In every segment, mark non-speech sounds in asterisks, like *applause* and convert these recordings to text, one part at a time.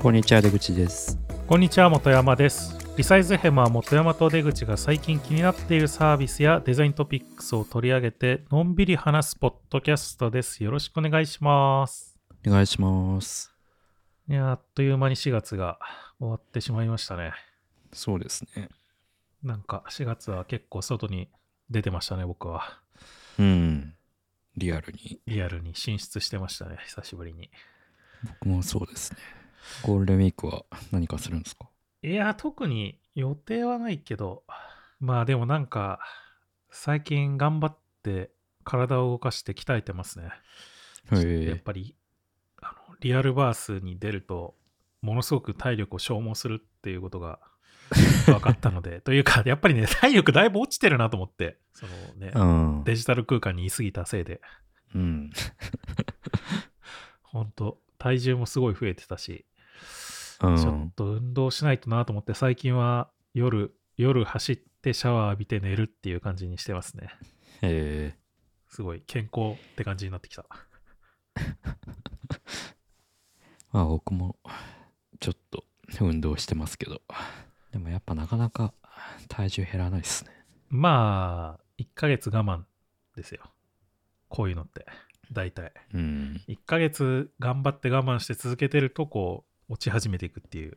こんにちは出口です。こんにちは本山です。リサイズヘムは本山と出口が最近気になっているサービスやデザイントピックスを取り上げてのんびり話すポッドキャストです。よろしくお願いします。お願いします。いやあっという間に4月が終わってしまいましたね。そうですね。なんか4月は結構外に出てましたね僕は。うん。リアルに。リアルに進出してましたね久しぶりに。僕もそうですねゴールデンウィークは何かするんですか？いや特に予定はないけどまあでもなんか最近頑張って体を動かして鍛えてますね。やっぱりあのリアルバースに出るとものすごく体力を消耗するっていうことが *laughs* 分かったのでというかやっぱりね体力だいぶ落ちてるなと思ってそのねうん。デジタル空間にいすぎたせいで。うん。本当体重もすごい増えてたし、うん。ちょっと運動しないとなと思って最近は夜夜走ってシャワー浴びて寝るっていう感じにしてますね。へえ。すごい健康って感じになってきた。*laughs* まあ僕もちょっと運動してますけど。でもやっぱなかなか体重減らないですね。まあ1ヶ月我慢ですよ。こういうのって。大体。うん。1ヶ月頑張って我慢して続けてるとこう落ち始めていくっていう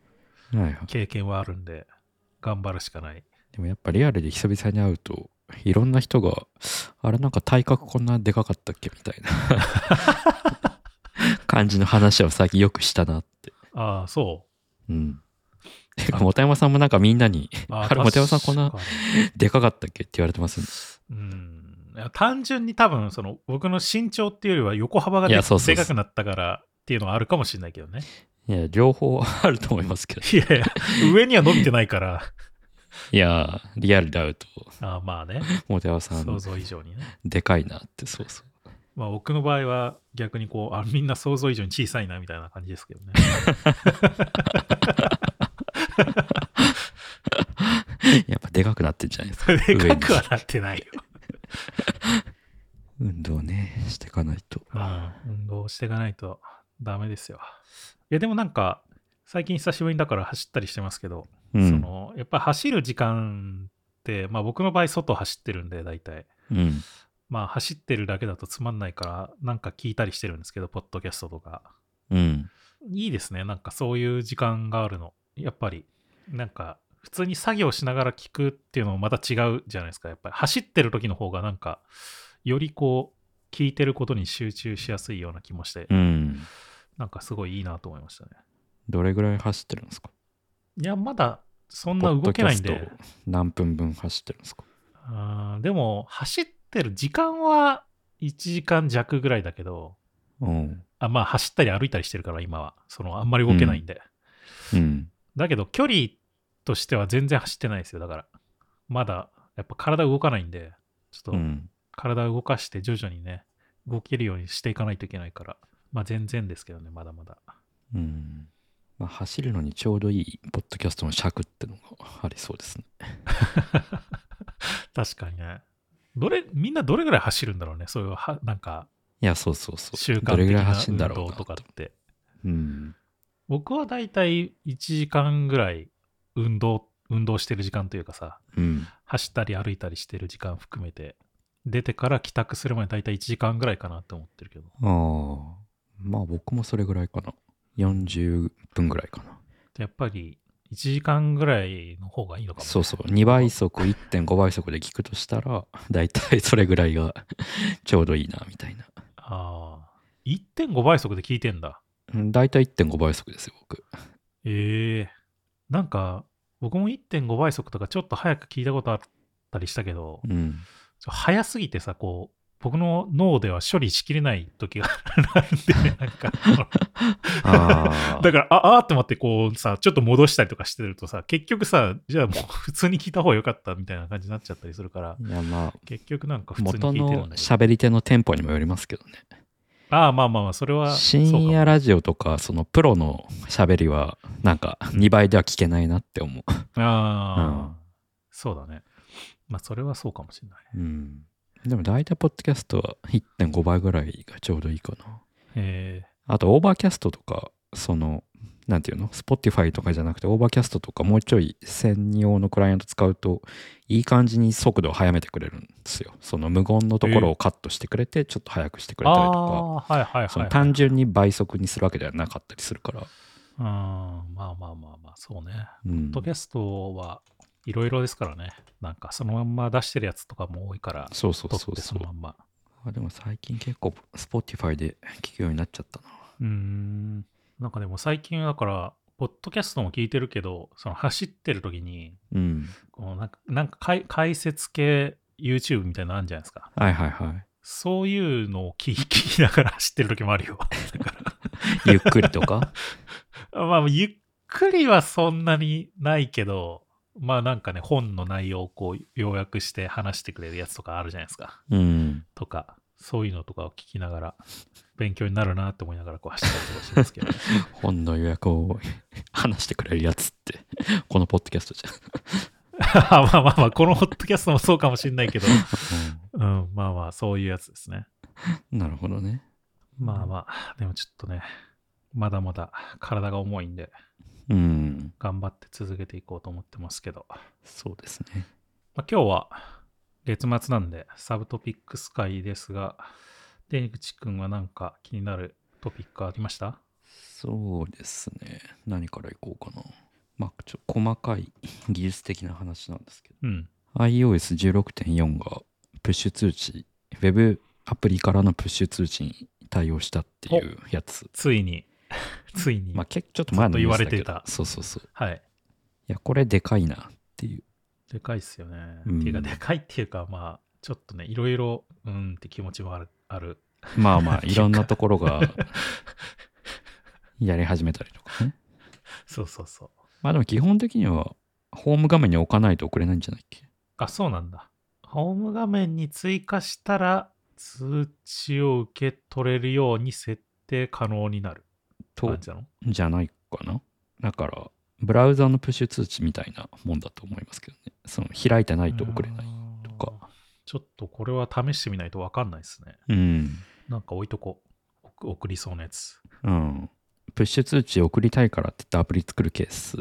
経験はあるんで頑張るしかない。でもやっぱリアルで久々に会うといろんな人があれなんか体格こんなでかかったっけみたいな感じの話を最近よくしたなってああそうんてか本山さんもなんかみんなにうあ本山さんこんなでかかったっけって言われてますうんいや単純に多分その僕の身長っていうよりは横幅がでいやそうそうそうでかくなったからっていうのはあるかもしれないけどねいや両方あると思いますけど。いやいや上には伸びてないから。*laughs* いやリアルで会うとああまあね。本山さん想像以上にね。でかいなってそうそう。まあ僕の場合は逆にこうあみんな想像以上に小さいなみたいな感じですけどね。*laughs* やっぱでかくなってんじゃないですか。*laughs* でかくはなってないよ。運動ねしていかないと。うん、運動していかないとダメですよ。いやでもなんか最近久しぶりにだから走ったりしてますけど、うんそのやっぱ走る時間って、まあ僕の場合外走ってるんで大体。うんまあ走ってるだけだとつまんないからなんか聞いたりしてるんですけど、ポッドキャストとか。うんいいですね。なんかそういう時間があるの。やっぱりなんか普通に作業しながら聞くっていうのもまた違うじゃないですか。やっぱり走ってる時の方がなんかよりこう聞いてることに集中しやすいような気もして、うんなんかすごいいいなと思いましたね。どれぐらい走ってるんですか？いや、まだそんな動けないんで何分分走ってるんですか？あーでも走ってる時間は1時間弱ぐらいだけど、うん。あまあ走ったり歩いたりしてるから今は。そのあんまり動けないんで。うん。だけど距離としては全然走ってないですよ。だから。まだやっぱ体動かないんで、ちょっとうん。体を動かして徐々にね、動けるようにしていかないといけないから。まあ全然ですけどね、まだまだ。うん。まあ、走るのにちょうどいいポッドキャストの尺ってのがありそうですね。*laughs* 確かにね。どれ、みんなどれぐらい走るんだろうね。そういうは、なんか、いや、そうそうそう。習慣どれぐらい的な運走るんだろうな動とかって。うん。僕はだいたい1時間ぐらい運動、運動してる時間というかさ、うん。走ったり歩いたりしてる時間含めて、出てから帰宅するまでだいたい1時間ぐらいかなって思ってるけど。ああ。まあ僕もそれぐらいかな。40分ぐらいかな。やっぱり1時間ぐらいの方がいいのかも、ね。そうそう。2倍速、1.5倍速で聞くとしたら、だいたいそれぐらいが *laughs* ちょうどいいな、みたいな。ああ。1.5倍速で聞いてんだ。うんだいたい1.5倍速ですよ、僕。ええなんか、僕も1.5倍速とかちょっと早く聞いたことあったりしたけど、うん。早すぎてさ、こう、僕の脳では処理しきれない時があるんで、ね、*laughs* なんか。だから、ああーって思って、こうさ、ちょっと戻したりとかしてるとさ、結局さ、じゃあもう普通に聞いた方がよかったみたいな感じになっちゃったりするから、いや、まあ、結局なんか普通に聞元のいてるんだけど。喋り手のテンポにもよりますけどね。ああ、まあまあまあ、それは。深夜ラジオとか、そのプロの喋りは、なんか2倍では聞けないなって思う。ああ、うんそうだね。まあ、それはそうかもしれない。うん。でも大体ポッドキャストは1.5倍ぐらいがちょうどいいかな。えあと Overcast とか、その、なんていうの ?Spotify とかじゃなくて、 Overcast とかもうちょい専用のクライアント使うと、いい感じに速度を速めてくれるんですよ。その無言のところをカットしてくれて、ちょっと速くしてくれたりとか。単純に倍速にするわけではなかったりするから。うん、まあまあまあまあ、そうね。うんポッドキャストはいろいろですからね。なんかそのまんま出してるやつとかも多いから、そうそうそうそのまんま。あ。でも最近結構 Spotify で聞くようになっちゃったな。うーん。なんかでも最近だから、ポッドキャストも聞いてるけど、その走ってる時に、うん。このなんかなんか解解説系 YouTube みたいなのあるんじゃないですか。はいはいはい。そういうのを聞き *laughs* 聞きながら走ってる時もあるよ。だからゆっくりとか？*laughs* まあ、ゆっくりはそんなにないけど、まあなんかね、本の内容をこう要約して話してくれるやつとかあるじゃないですか。うん。とか、そういうのとかを聞きながら、勉強になるなって思いながらこう走ったりとかしますけどね。*laughs* 本の予約を話してくれるやつって、このポッドキャストじ *laughs* まあまあまあ、このホッドキャストもそうかもしれないけど、ゃん。うん、まあまあ、そういうやつですね。うんなるほどね。まあまあ、でもちょっとね、まだまだ体が重いんで、うん。頑張って続けていこうと思ってますけど、そうですね。まあ、今日は月末なんでサブトピックス会ですが、出口くんは何か気になるトピックありました？そうですね。何からいこうかな。まあ、ちょ細かい技術的な話なんですけど。うん。iOS16.4 がプッシュ通知、Web アプリからのプッシュ通知に対応したっていうやつ。ついに、*laughs* ついに、まあ、ちょっと前の言われてたそうそうそう。はい。いや、これでかいなっていう。でかいっすよね。うんっていうか、でかいっていうか、まあ、ちょっとね、いろいろ、うんって気持ちもある。あるまあまあ、いろんなところが *laughs* やり始めたりとかね。そうそうそう。まあでも基本的には、ホーム画面に置かないと送れないんじゃないっけ？あ、そうなんだ。ホーム画面に追加したら、通知を受け取れるように設定可能になると感、じなのじゃないかな。だから、ブラウザのプッシュ通知みたいなもんだと思いますけどね。その開いてないと送れない。とかちょっとこれは試してみないとわかんないですね。うん。なんか置いとこう。送送りそうなやつ。うん。プッシュ通知送りたいからって言ってアプリ作るケース、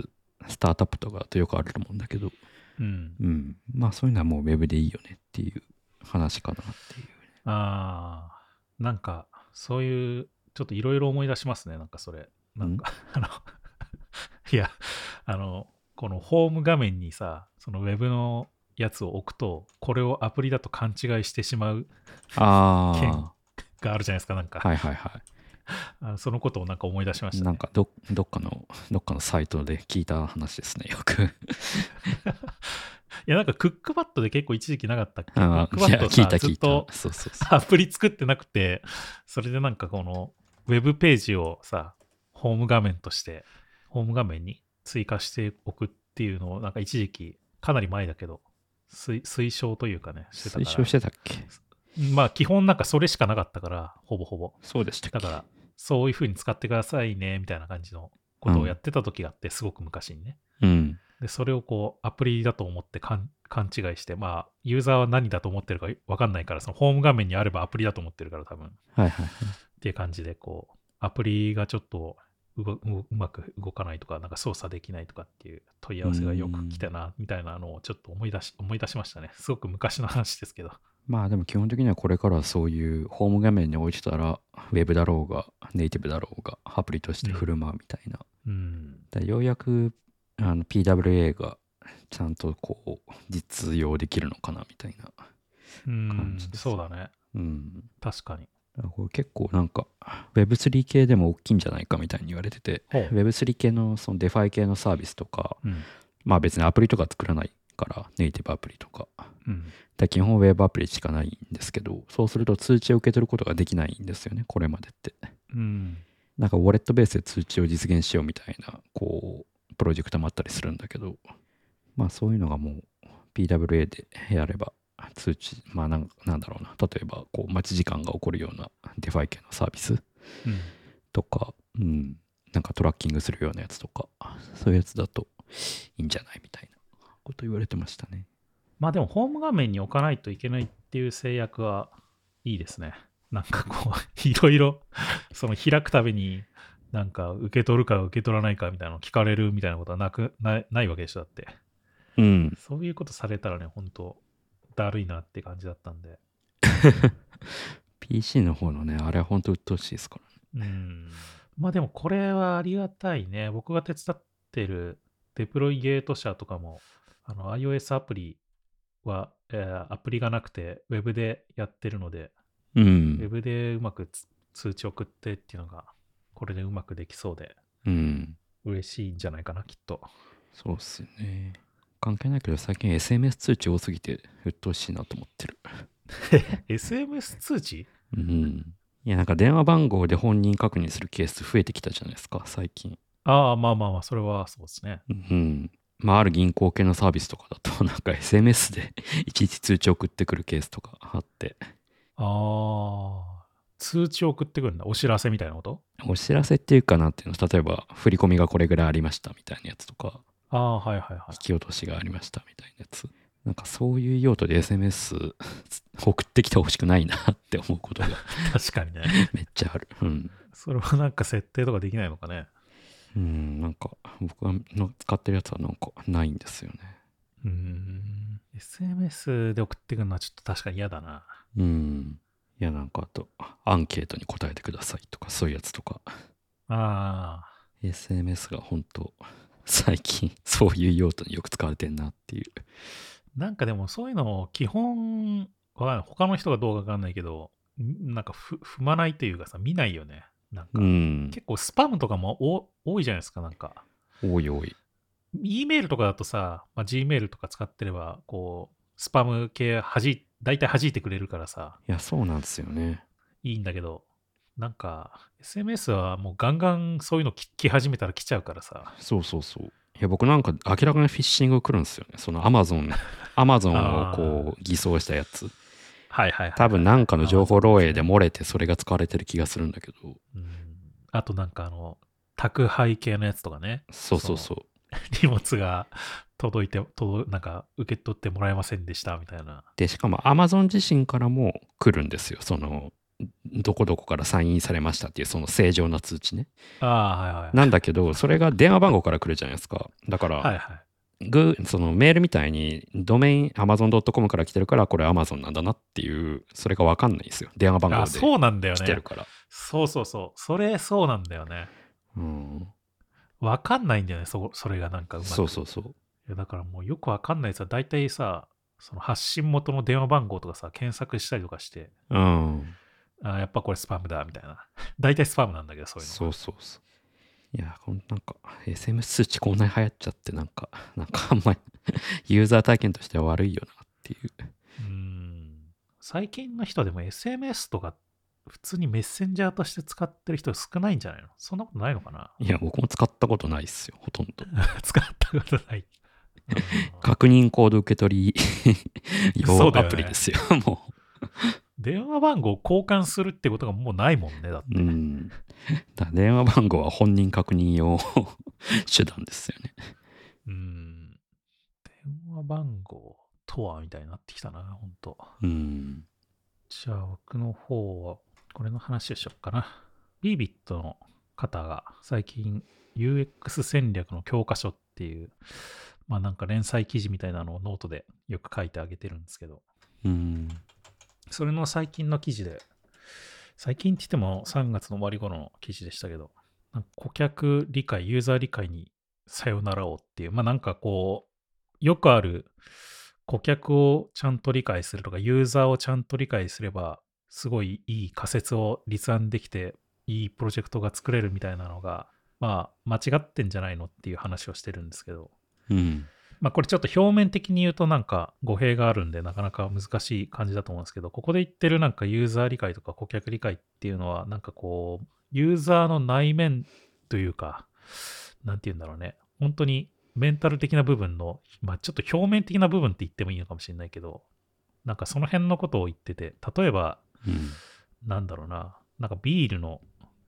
スタートアップとかだとよくあると思うんだけど、うん。うん。まあそういうのはもう Web でいいよねっていう話かなっていう。ああ、なんか、そういう、ちょっといろいろ思い出しますね。なんかそれ。なんか、*laughs* あの、いや、あの、このホーム画面にさ、そのウェブのやつを置くと、これをアプリだと勘違いしてしまうあがあるじゃないですか、なんか。あ、はいはいは *laughs* あのそのことをなんか思い出しましい。た、ね。なんかどどっかの、どっかのサイトで聞いた話ですね、よく。*laughs* いや、なんかクックパッドで結構一時期なかったっけ？クあックパッドさ聞いた聞いずっとアプリ作ってなくて、それでなんかこのウェブページをさ、ホーム画面として、ホーム画面に追加しておくっていうのを、なんか一時期、かなり前だけど、推推奨というかね、う。してた。推奨してたっけ？まあ基本なんかそれしかなかったから、ほぼほぼ。そうでしただから、そういう風に使ってくださいね、みたいな感じのことをやってた時があって、すごく昔にね。うん。で、それをこう、アプリだと思って勘勘違いして、まあ、ユーザーは何だと思ってるかわかんないから、そのホーム画面にあればアプリだと思ってるから、多分。はいはいはい。っていう感じで、こう、アプリがちょっとうごううまく動かないとか、なんか操作できないとかっていう問い合わせがよく来たな、みたいなのをちょっと思い出し、思い出しましたね。すごく昔の話ですけど。まあでも基本的にはこれからはそういうホーム画面に置いてたら、ウェブだろうが、ネイティブだろうが、アプリとして振る舞うみたいな。うん。でようやくあの PWA がちゃんとこう実用できるのかなみたいな。うん感じ、ですそうだね。うん。確かに。これ結構なんか Web3 系でも大きいんじゃないかみたいに言われてて、ほう Web3 系のその DeFi 系のサービスとか、うん。まあ別にアプリとか作らないから、ネイティブアプリとか。うん。だ基本 Web アプリしかないんですけど、そうすると通知を受け取ることができないんですよね、これまでって。うん。なんかウォレットベースで通知を実現しようみたいな、こう、プロジェクトもあったりするんだけど、まあそういうのがもう PWA でやれば、通知、まあなんなんだろうな、例えばこう待ち時間が起こるような DeFi 系のサービス？うん。とか、うん、なんかトラッキングするようなやつとか、そういうやつだといいんじゃない？みたいなこと言われてましたね。まあでも、ホーム画面に置かないといけないっていう制約はいいですね。なんかこう、*laughs* いろいろ、その開くたびになんか受け取るか受け取らないかみたいなの聞かれるみたいなことはなくないないわけでしょだってうん。そういうことされたらね本当だるいなって感じだったんで *laughs* PC の方のね、あれは本当鬱陶しいですからね。うんまあでもこれはありがたいね僕が手伝ってるデプロイゲート社とかもあの iOS アプリは、えーアプリがなくて Web でやってるのでう Web ん。でうまくつ通知送ってっていうのがこれでうまくできそうでうん。嬉しいんじゃないかなきっとそうっすよね。関係ないけど、最近 SMS 通知多すぎて鬱陶しいなと思ってる。*laughs* SMS 通知？うん。いや、なんか電話番号で本人確認するケース増えてきたじゃないですか、最近。ああまあまあまあそれはそうですねうん。まあ、ある銀行系のサービスとかだと、なんか SMS でいちいち通知送ってくるケースとかあって、ああ通知送ってくるんだお知らせみたいなこと？お知らせっていうかなっていうの、例えば、振り込みがこれぐらいありましたみたいなやつとか、ああはいはいはい引き落としがありましたみたいなやつ。なんかそういう用途で SMS *laughs* 送ってきてほしくないなって思うことが *laughs* 確かにね *laughs* めっちゃある。うん。それはなんか設定とかできないのかねうん、なんか僕がの使ってるやつはなんかないんですよね。うーん SMS で送ってくるのはちょっと確かに嫌だなうん。いや、なんかあと、アンケートに答えてくださいとか、そういうやつとか、あ SMS が本当最近そういう用途によく使われてんなっていう。あなんかでもそういうの基本わかんない他の人がどうかわかんないけどんなんかふ踏まないというかさ見ないよねなんか、うん。結構スパムとかもお多いじゃないですかなんか多い多い。E メールとかだとさ、まあ、G メールとか使ってればこうスパム系はじ大体弾いてくれるからさいや、そうなんですよね。いいんだけどなんか SMS はもうガンガンそういうの聞き始めたら来ちゃうからさそうそうそう。いや、僕なんか明らかにフィッシング来るんですよね。その Amazon、*laughs* Amazon をこう偽装したやつ。はいはいはい多分なんかの情報漏洩で漏れてそれが使われてる気がするんだけど。うんあとなんかあの宅配系のやつとかねそうそうそう。*laughs* 荷物が届いて届なんか受け取ってもらえませんでしたみたいなで、しかも Amazon 自身からも来るんですよ。その、どこどこからサインされましたっていうその正常な通知ね。ああはいはいなんだけど、それが電話番号から来るじゃないですか。だから、はいはいグそのメールみたいにドメイン Amazon.com から来てるからこれ Amazon なんだなっていう、それがわかんないんですよ。電話番号あでそうなんだよね来てるから。そうそうそうそれそうなんだよねうん。わかんないんだよねそそれがなんかうまくそうそうそう。いやだからもうよくわかんないやつは大体さその発信元の電話番号とかさ検索したりとかしてうん。あやっぱこれスパムだみたいな *laughs* 大体スパムなんだけどそういうのそうそうそう。いや、こんなんか SMS 通知こんなに流行っちゃって、なんか、*laughs* なんかあんまり *laughs* ユーザー体験としては悪いよなっていう。うん最近の人でも SMS とか普通にメッセンジャーとして使ってる人少ないんじゃないの？そんなことないのかな？いや、僕も使ったことないっすよ、ほとんど。使ったことない。うん確認コード受け取り用アプリですよ、も電話番号交換するってことがもうないもんね。だってう。うん。だ電話番号は本人確認用手段ですよね。うん。電話番号とはみたいになってきたな、ほんと。うん。じゃあ僕の方はこれの話をしよっかな。ビービットの方が最近 UX 戦略の教科書っていう、まあなんか連載記事みたいなのをノートでよく書いてあげてるんですけど、うん。それの最近の記事で、最近って言っても3月の終わり頃の記事でしたけど、顧客理解、ユーザー理解にさよならをっていう、まあなんかこう、よくある顧客をちゃんと理解するとか、ユーザーをちゃんと理解すれば、すごいいい仮説を立案できて、いいプロジェクトが作れるみたいなのが、まあ間違ってんじゃないのっていう話をしてるんですけど、うん。まあこれちょっと表面的に言うとなんか語弊があるんでなかなか難しい感じだと思うんですけど、ここで言ってるなんかユーザー理解とか顧客理解っていうのはなんかこう、ユーザーの内面というか、なんて言うんだろうね。本当にメンタル的な部分の、まあちょっと表面的な部分って言ってもいいのかもしれないけど、なんかその辺のことを言ってて、例えば、うん。なんだろうな、なんかビールの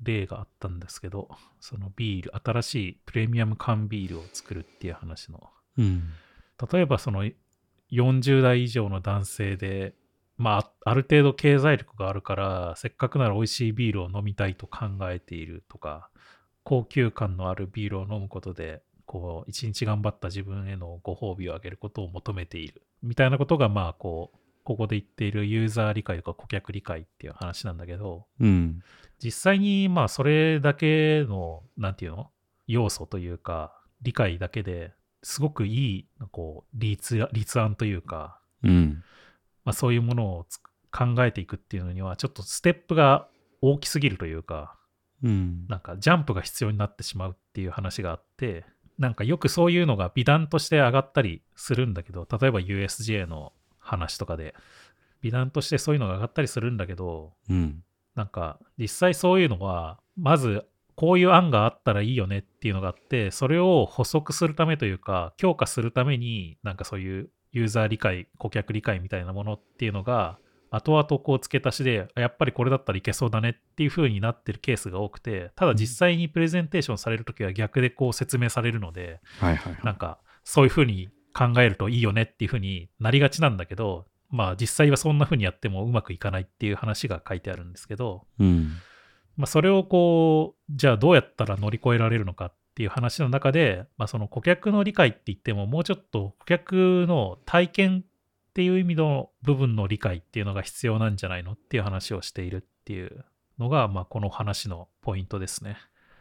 例があったんですけど、そのビール、新しいプレミアム缶ビールを作るっていう話のうん。例えばその40代以上の男性で、まあ、ある程度経済力があるから、せっかくなら美味しいビールを飲みたいと考えているとか、高級感のあるビールを飲むことで、こう、一日頑張った自分へのご褒美をあげることを求めている。みたいなことが、まあ、こう、ここで言っているユーザー理解とか顧客理解っていう話なんだけど、うん。実際に、まあ、それだけの、なんていうの？要素というか、理解だけですごくいい、こう、立立案というか、うん。まあ、そういうものをつ考えていくっていうのには、ちょっとステップが大きすぎるというか、うん。なんかジャンプが必要になってしまうっていう話があって、なんかよくそういうのが美談として上がったりするんだけど、例えば USJ の話とかで、美談としてそういうのが上がったりするんだけど、うん。なんか実際そういうのは、まずこういう案があったらいいよねっていうのがあって、それを補足するためというか、強化するために、なんかそういうユーザー理解、顧客理解みたいなものっていうのが、後々こう付け足しで、あやっぱりこれだったらいけそうだねっていう風になってるケースが多くて、ただ実際にプレゼンテーションされるときは逆でこう説明されるので、はいはいはい。なんかそういう風に考えるといいよねっていう風になりがちなんだけど、まあ実際はそんな風にやってもうまくいかないっていう話が書いてあるんですけど、うん。まあ、それをこう、じゃあどうやったら乗り越えられるのかっていう話の中で、まあ、その顧客の理解って言っても、もうちょっと顧客の体験っていう意味の部分の理解っていうのが必要なんじゃないのっていう話をしているっていうのが、まあ、この話のポイントですね。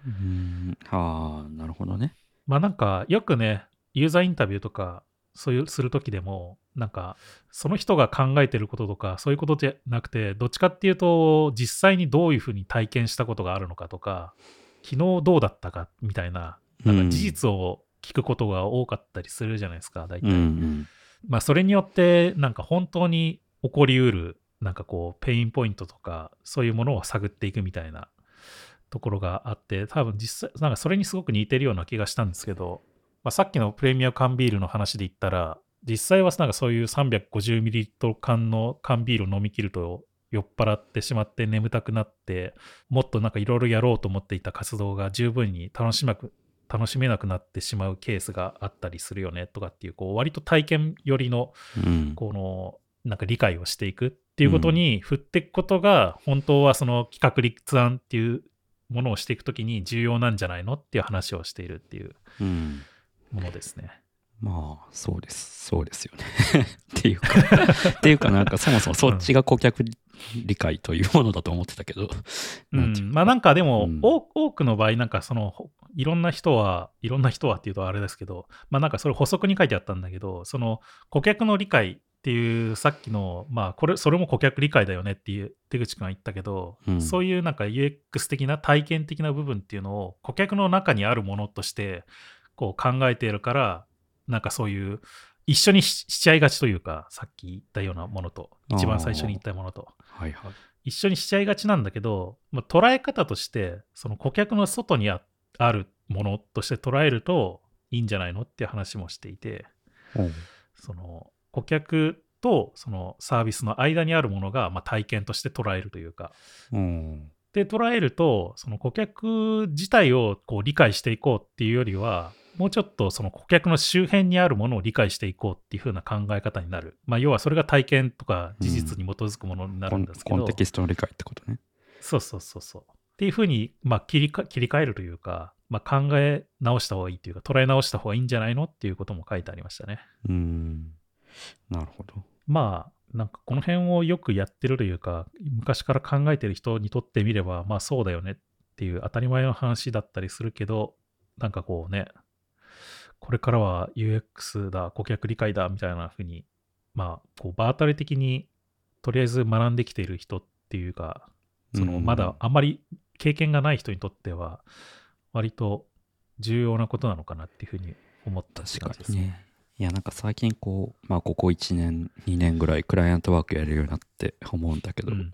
うん。ああ、なるほどね。まあなんかよくね、ユーザーインタビューとか、そういうするときでも、なんか、その人が考えてることとか、そういうことじゃなくて、どっちかっていうと、実際にどういうふうに体験したことがあるのかとか、昨日どうだったかみたいな、なんか事実を聞くことが多かったりするじゃないですか、大体。うんうん。まあ、それによって、なんか本当に起こりうる、なんかこう、ペインポイントとか、そういうものを探っていくみたいなところがあって、多分実際、なんかそれにすごく似てるような気がしたんですけど、まあ、さっきのプレミア缶ビールの話で言ったら、実際はなんかそういう 350ml 缶の缶ビールを飲み切ると酔っ払ってしまって眠たくなって、もっとなんかいろいろやろうと思っていた活動が十分に楽しまく楽しめなくなってしまうケースがあったりするよねとかっていう、こう割と体験寄りのうん。このなんか理解をしていくっていうことに振っていくことが、本当はその企画立案っていうものをしていくときに重要なんじゃないのっていう話をしているっていううん。ものですね。まあ、そうです。そうですよね。*laughs* っていうか、っていうかなんかそもそもそっちが顧客理解というものだと思ってたけど、うなんん、まあなんかでも、うん多多くの場合なんかそのほいろんな人はいろんな人はっていうとあれですけどまあなんかそれ補足に書いてあったんだけどその顧客の理解っていうさっきのまあこれそれも顧客理解だよねっていう出口君が言ったけど、うんそういうなんか UX 的な体験的な部分っていうのを顧客の中にあるものとしてこう考えているからなんかそういう一緒にししちゃいがちというかさっき言ったようなものと一番最初に言ったものとはいはい。一緒にしちゃいがちなんだけど、まあ、捉え方としてその顧客の外にああるものとして捉えるといいんじゃないのっていう話もしていておうその顧客とそのサービスの間にあるものがまあ体験として捉えるというかうん。で捉えるとその顧客自体をこう理解していこうっていうよりはもうちょっとその顧客の周辺にあるものを理解していこうっていう風な考え方になる、まあ、要はそれが体験とか事実に基づくものになるんですけど、コンテキストの理解ってことね。そうそうそうそう。っていうふうに、まあ、切りか切り替えるというか、まあ、考え直した方がいいというか、捉え直した方がいいんじゃないのっていうことも書いてありましたね。うん。なるほど。まあ、なんかこの辺をよくやってるというか、昔から考えてる人にとってみれば、まあそうだよねっていう当たり前の話だったりするけど、なんかこうね、これからは UX だ、顧客理解だみたいなふうに、まあ、こう、場当たり的にとりあえず学んできている人っていうか、そのうんまだあんまり経験がない人にとっては、割と重要なことなのかなっていうふうに思ったって確かね。いや、なんか最近こう、まあここ1年、2年ぐらいクライアントワークやれるようになって思うんだけど、うん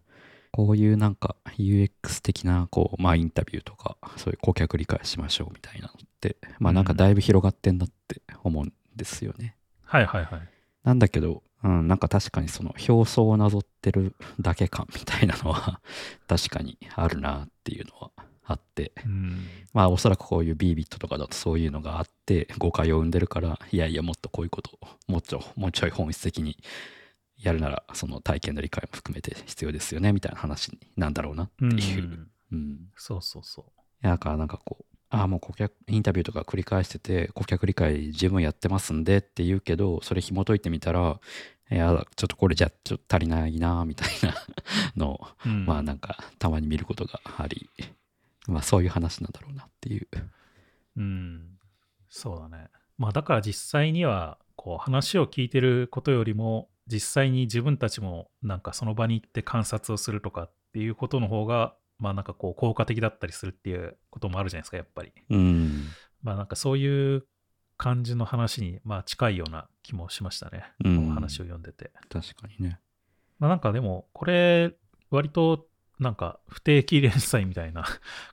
こういうなんか UX 的なこう、まあインタビューとか、そういう顧客理解しましょうみたいなのって、まあなんかだいぶ広がってんなって思うんですよね。はいはいはい。なんだけど、うん、なんか確かにその表層をなぞってるだけ感みたいなのは *laughs* 確かにあるなっていうのはあって、うんまあおそらくこういう B ビットとかだとそういうのがあって誤解を生んでるから、いやいやもっとこういうことをもうちょもうちょい本質的にやるならその体験の理解も含めて必要ですよねみたいな話なんだろうなってうんいう。うん。そうそうそう。だからなんかこう、ああ、もう顧客、インタビューとか繰り返してて、顧客理解十分やってますんでって言うけど、それ紐解いてみたら、いや、ちょっとこれじゃちょっと足りないな、みたいなのを、うんまあなんか、たまに見ることがあり、まあそういう話なんだろうなっていう。うん、そうだね。まあだから実際にはこう話を聞いてることよりも実際に自分たちもなんかその場に行って観察をするとかっていうことの方がまあなんかこう効果的だったりするっていうこともあるじゃないですかやっぱり。うん。まあなんかそういう感じの話にまあ近いような気もしましたね。うんこの話を読んでて。確かにね。まあなんかでもこれ割となんか不定期連載みたいな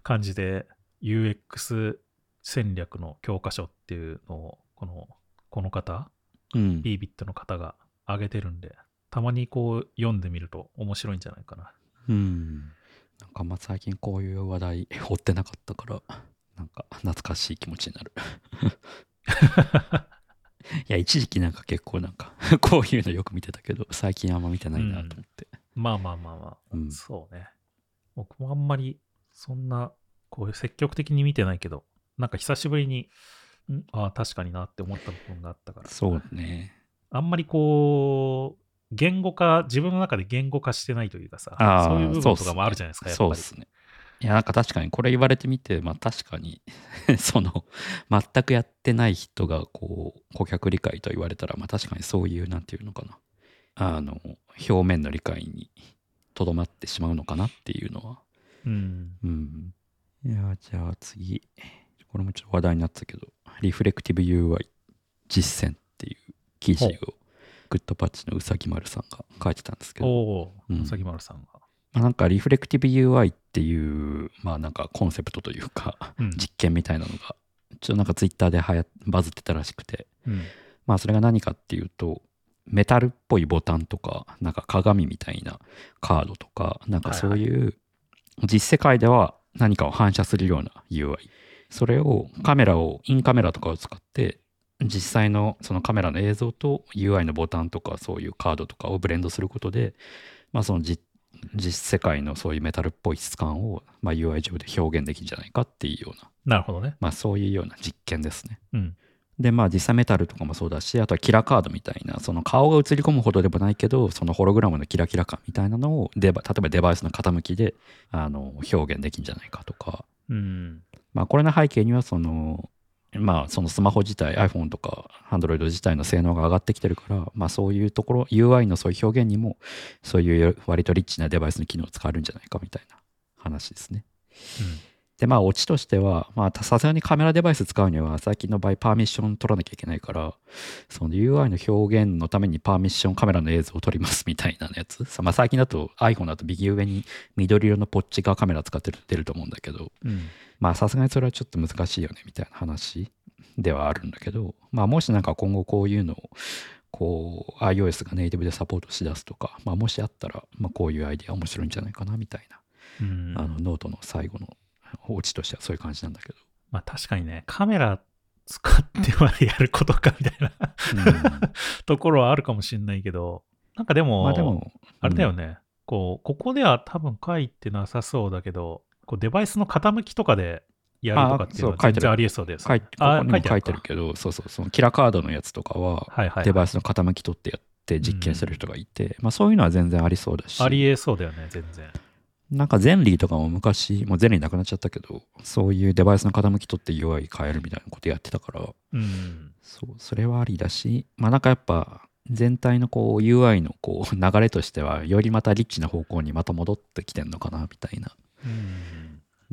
感じで UX 戦略の教科書っていうのをこのこの方？うん。b ビットの方が上げてるんでたまにこう読んでみると面白いんじゃないかな。うん。なんかまあ最近こういう話題 *laughs* 追ってなかったから、なんか懐かしい気持ちになる。*laughs* いや、一時期なんか結構なんか、*laughs* こういうのよく見てたけど、最近あんま見てないなと思って。まあまあまあまあ、うんそうね。僕もあんまりそんなこういう積極的に見てないけどなんか久しぶりにんああ確かになって思った部分があったからそうね。あんまりこう、言語化、自分の中で言語化してないというかさ、そういう部分とかもあるじゃないですか、やっぱり。そうですね。いや、なんか確かにこれ言われてみて、まあ確かに、*laughs* その、全くやってない人が、こう、顧客理解と言われたら、まあ確かにそういう、なんていうのかな。あの、表面の理解にとどまってしまうのかなっていうのは。うん。うん。いや、じゃあ次。これもちょっと話題になってたけど、リフレクティブ UI 実践っていう記事を、グッドパッチのうさぎ丸さんが書いてたんですけど、うんうさぎ丸さんが。まあ、なんかリフレクティブ UI っていう、まあなんかコンセプトというか、うん。実験みたいなのが、ちょっとなんかツイッターではやバズってたらしくて、うん。まあそれが何かっていうと、メタルっぽいボタンとか、なんか鏡みたいなカードとか、なんかそういう、実世界では何かを反射するような UI。それをカメラを、インカメラとかを使って、実際のそのカメラの映像と UI のボタンとかそういうカードとかをブレンドすることで、まあその実実世界のそういうメタルっぽい質感を、まあ、UI 上で表現できるんじゃないかっていうような、なるほどね。まあそういうような実験ですね。うん。でまあ実際メタルとかもそうだしあとはキラカードみたいなその顔が映り込むほどでもないけどそのホログラムのキラキラ感みたいなのをデバ例えばデバイスの傾きであの表現できるんじゃないかとかうん。まあこれの背景にはそのまあそのスマホ自体 iPhone とか Android 自体の性能が上がってきてるからまあそういうところ UI のそういう表現にもそういう割とリッチなデバイスの機能を使えるんじゃないかみたいな話ですね。うんでまあオチとしてはまあさすがにカメラデバイス使うには最近の場合パーミッション取らなきゃいけないからその UI の表現のためにパーミッションカメラの映像を撮りますみたいなやつ *laughs* さまあ最近だと iPhone だと右上に緑色のポッチがカメラ使って出ると思うんだけどうん。まあさすがにそれはちょっと難しいよねみたいな話ではあるんだけどまあもしなんか今後こういうのをこう iOS がネイティブでサポートしだすとか、まあ、もしあったら、まあ、こういうアイデア面白いんじゃないかなみたいなうん。あのノートの最後のオチとしてはそういう感じなんだけど。まあ確かにね、カメラ使ってまでやることかみたいな *laughs* ところはあるかもしれないけど、なんかでも、まあでも、あれだよね、こう、ここでは多分書いてなさそうだけど、こうデバイスの傾きとかでやるとかっていうのは全然ありえそうです。書いて書いてるけど、そうそう、そのキラカードのやつとかは、はいはい、デバイスの傾き取ってやって実験してる人がいて、まあそういうのは全然ありそうだし、ありえそうだよね、全然。なんかゼンリーとかも昔、もうゼンリーなくなっちゃったけど、そういうデバイスの傾き取って UI 変えるみたいなことやってたから、うん。そう、それはありだし、まあなんかやっぱ、全体のこう UI のこう流れとしては、よりまたリッチな方向にまた戻ってきてんのかなみたいなう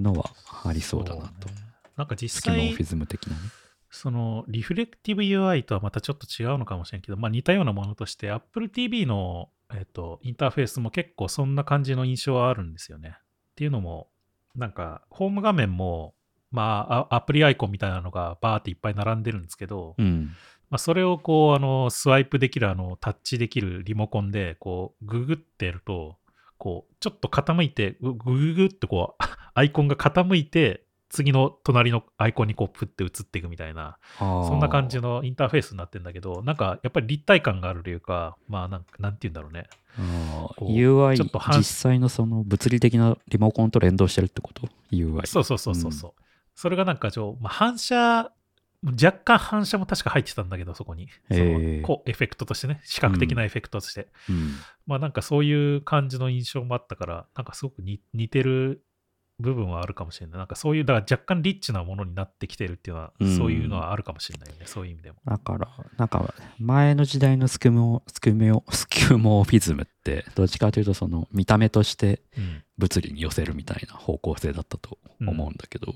ん、のはありそうだなと。そうねなんか実際スキモーフィ、ズム的なね。そのリフレクティブ UI とはまたちょっと違うのかもしれんけど、まあ似たようなものとして、Apple TV の、えっと、インターフェースも結構そんな感じの印象はあるんですよね。っていうのも、なんか、ホーム画面も、まあ、あアプリアイコンみたいなのがバーっていっぱい並んでるんですけど、うん。まあ、それをこう、あの、スワイプできる、あの、タッチできるリモコンで、こう、ググってやると、こう、ちょっと傾いて、ググググってこう、アイコンが傾いて、次の隣のアイコンにこう、プッて移っていくみたいな、そそんな感じのインターフェースになってるんだけど、なんか、やっぱり立体感があるというか、まあ、なんか、なんて言うんだろうね。こう UI ちょっと反実際のその物理的なリモコンと連動してるってこと ?UI。そうそうそうそうそう。それがなんかちょ、まあ、反射、若干反射も確か入ってたんだけど、そこに。そのこうエフェクトとしてね、視覚的なエフェクトとして。うん。まあなんかそういう感じの印象もあったから、なんかすごく似似てる部分はあるかもしれない。なんかそういう、だから若干リッチなものになってきてるっていうのは、うんそういうのはあるかもしれないよね、そういう意味でも。だから、なんか、前の時代のスキュモ、スキュメオ、スキュモフィズムって、どっちかというと、その、見た目としてうん。物理に寄せるみたいな方向性だったと思うんだけど、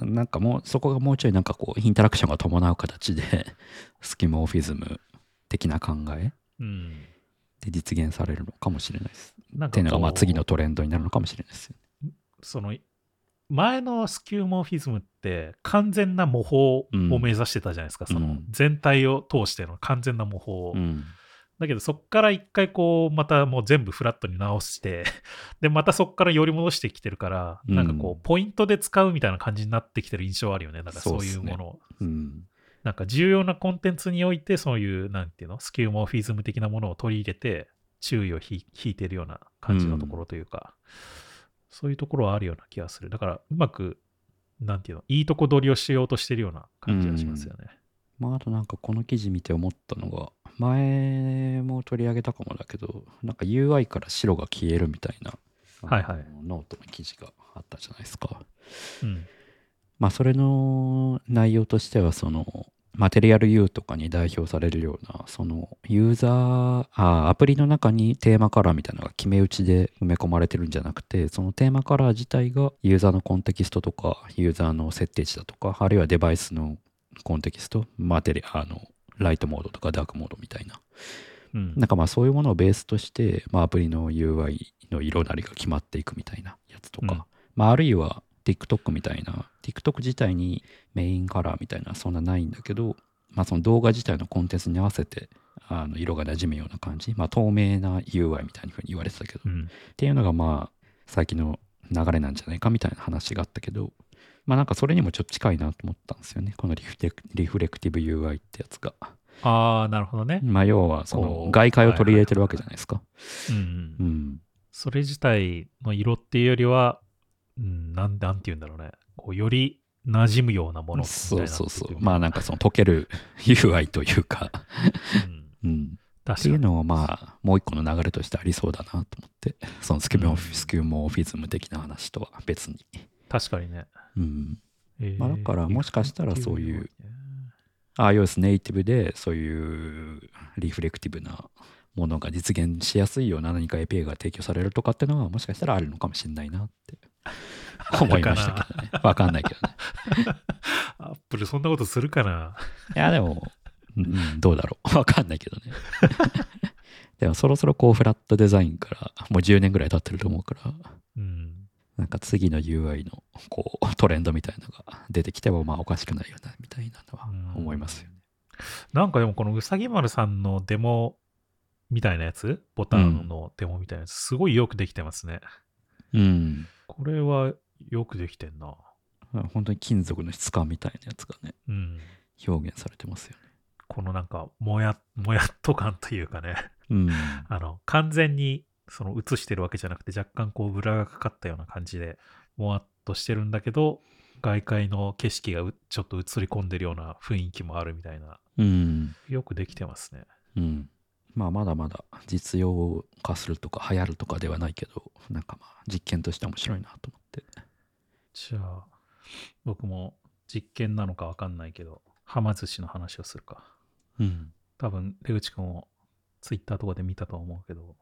なんかもう、そこがもうちょいなんかこう、インタラクションが伴う形で、*laughs* スキュモフィズム的な考えうん。で実現されるのかもしれないです。なんっていうのが、まあ次のトレンドになるのかもしれないですよね。その前のスキューモーフィズムって完全な模倣を目指してたじゃないですか、そのうん全体を通しての完全な模倣。を、うん。だけどそこから一回こうまたもう全部フラットに直して *laughs* でまたそこから寄り戻してきてるから、うん。なんかこうポイントで使うみたいな感じになってきてる印象あるよね。だからそういうもの。をうん。なんか重要なコンテンツにおいてそういうなんていうのスキューモーフィズム的なものを取り入れて注意をひ引いてるような感じのところというか、そういうところはあるような気がする。だからうまくなんていうのいいとこ取りをしようとしてるような感じがしますよね、まあ、あとなんかこの記事見て思ったのが、前も取り上げたかもだけど、なんか UI から白が消えるみたいな、はいはい。ノートの記事があったじゃないですか。うん。まあ、それの内容としては、その、 Material You とかに代表されるような、その、ユーザー、あアプリの中にテーマカラーみたいなのが決め打ちで埋め込まれてるんじゃなくて、そのテーマカラー自体がユーザーのコンテキストとか、ユーザーの設定値だとか、あるいはデバイスのコンテキスト、マテリあの、ライトモードとかダークモードみたいな。うん。なんかまあそういうものをベースとして、まあ、アプリの UI の色なりが決まっていくみたいなやつとか、うん。まああるいは TikTok みたいな、TikTok 自体にメインカラーみたいなそんなないんだけど、まあその動画自体のコンテンツに合わせてあの色が馴染むような感じ、まあ透明な UI みたいな風に言われてたけど、っうんていうのがまあ最近の流れなんじゃないかみたいな話があったけど、まあなんかそれにもちょっと近いなと思ったんですよね。このリフレクリフレクティブ UI ってやつが。ああなるほどね、まあ要はそこのう外界を取り入れてるわけじゃないですか。うん。それ自体の色っていうよりは、うん、なんなんて言うんだろうね。こうより馴染むようなものみたいそうなそうそう。ままあなんかその溶ける *laughs* UI というか、あ、うん、うん。確かに。っていうのはまあもう一個の流れとしてありそうだなと思って、そのスキュモフうんスキュモフィズム的な話とは別に。確かにね。うん。えーまあだからもしかしたらそういうあ iOS ネイティブでそういうリフレクティブなものが実現しやすいような何か API が提供されるとかっていうのはもしかしたらあるのかもしれないなって *laughs* 思いましたけどね。わかんないけどね。*laughs* アップルそんなことするかな？いや、でも、うん、どうだろう。わかんないけどね。*laughs* でも、そろそろこう、フラットデザインから、もう10年ぐらい経ってると思うから、うん。なんか次の UI の、こう、トレンドみたいなのが出てきても、まあ、おかしくないよな、みたいなのは思いますよね。なんかでもこのうさぎ丸さんのデモみたいなやつ、ボタンのデモみたいなやつ、すごいよくできてますね。うん。これはよくできてんな。本当に金属の質感みたいなやつがね、うん。表現されてますよね。このなんか、もや、もやっと感というかね。うん。あの、完全にその映してるわけじゃなくて、若干こう、ブラがかかったような感じで、もわっとしてるんだけど、外界の景色がうちょっと映り込んでるような雰囲気もあるみたいな。うん。よくできてますね。うん。まあ、まだまだ実用化するとか流行るとかではないけど、なんかまあ、実験として面白いなと思って。じゃあ、僕も実験なのかわかんないけど、はま寿司の話をするか。うん。多分、出口くんもツイッターとかで見たと思うけど、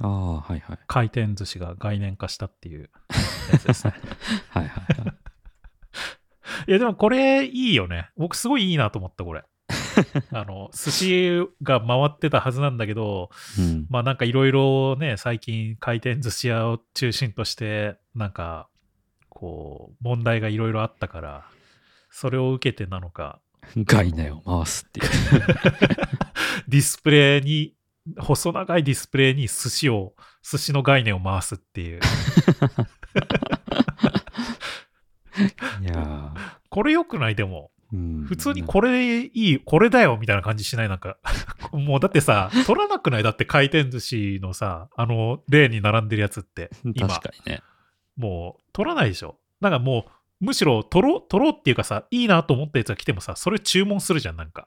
ああ、はいはい。回転寿司が概念化したっていうやつですね。*laughs* はいはいはい。*laughs* いや、でもこれいいよね。僕すごいいいなと思った、これ。*laughs* あの、寿司が回ってたはずなんだけど、うん。まあなんかいろいろね、最近回転寿司屋を中心として、なんか、こう、問題がいろいろあったから、それを受けてなのか、概念を回すっていう。*laughs* ディスプレイに、細長いディスプレイに寿司を、寿司の概念を回すっていう。*laughs* いやこれ良くない？でも。普通にこれいい、これだよみたいな感じしない？なんか。*laughs* もうだってさ、取らなくない？だって回転寿司のさ、あの、例に並んでるやつって。今確かにね。もう取らないでしょ。なんかもう、むしろ取ろう、取ろうっていうかさ、いいなと思ったやつが来てもさ、それ注文するじゃん、なんか。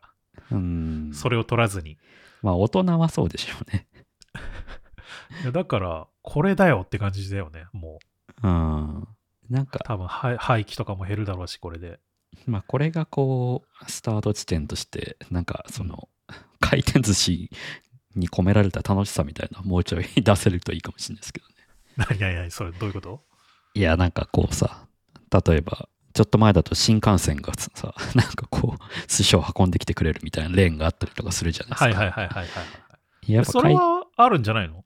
うん。それを取らずに。まあ大人はそうでしょうね。*laughs* いやだから、これだよって感じだよね、もう。うん。なんか、多分廃廃棄とかも減るだろうし、これで。まあこれがこう、スタート地点として、なんかその、*laughs* 回転寿司に込められた楽しさみたいな、もうちょい出せるといいかもしれないですけどね。何何何それどういうこと？いや、なんかこうさ、例えば、ちょっと前だと新幹線がさ、*laughs* なんかこう、寿司を運んできてくれるみたいなレーンがあったりとかするじゃないですか。はいはいはいはいはい。やっぱそれはあるんじゃないの？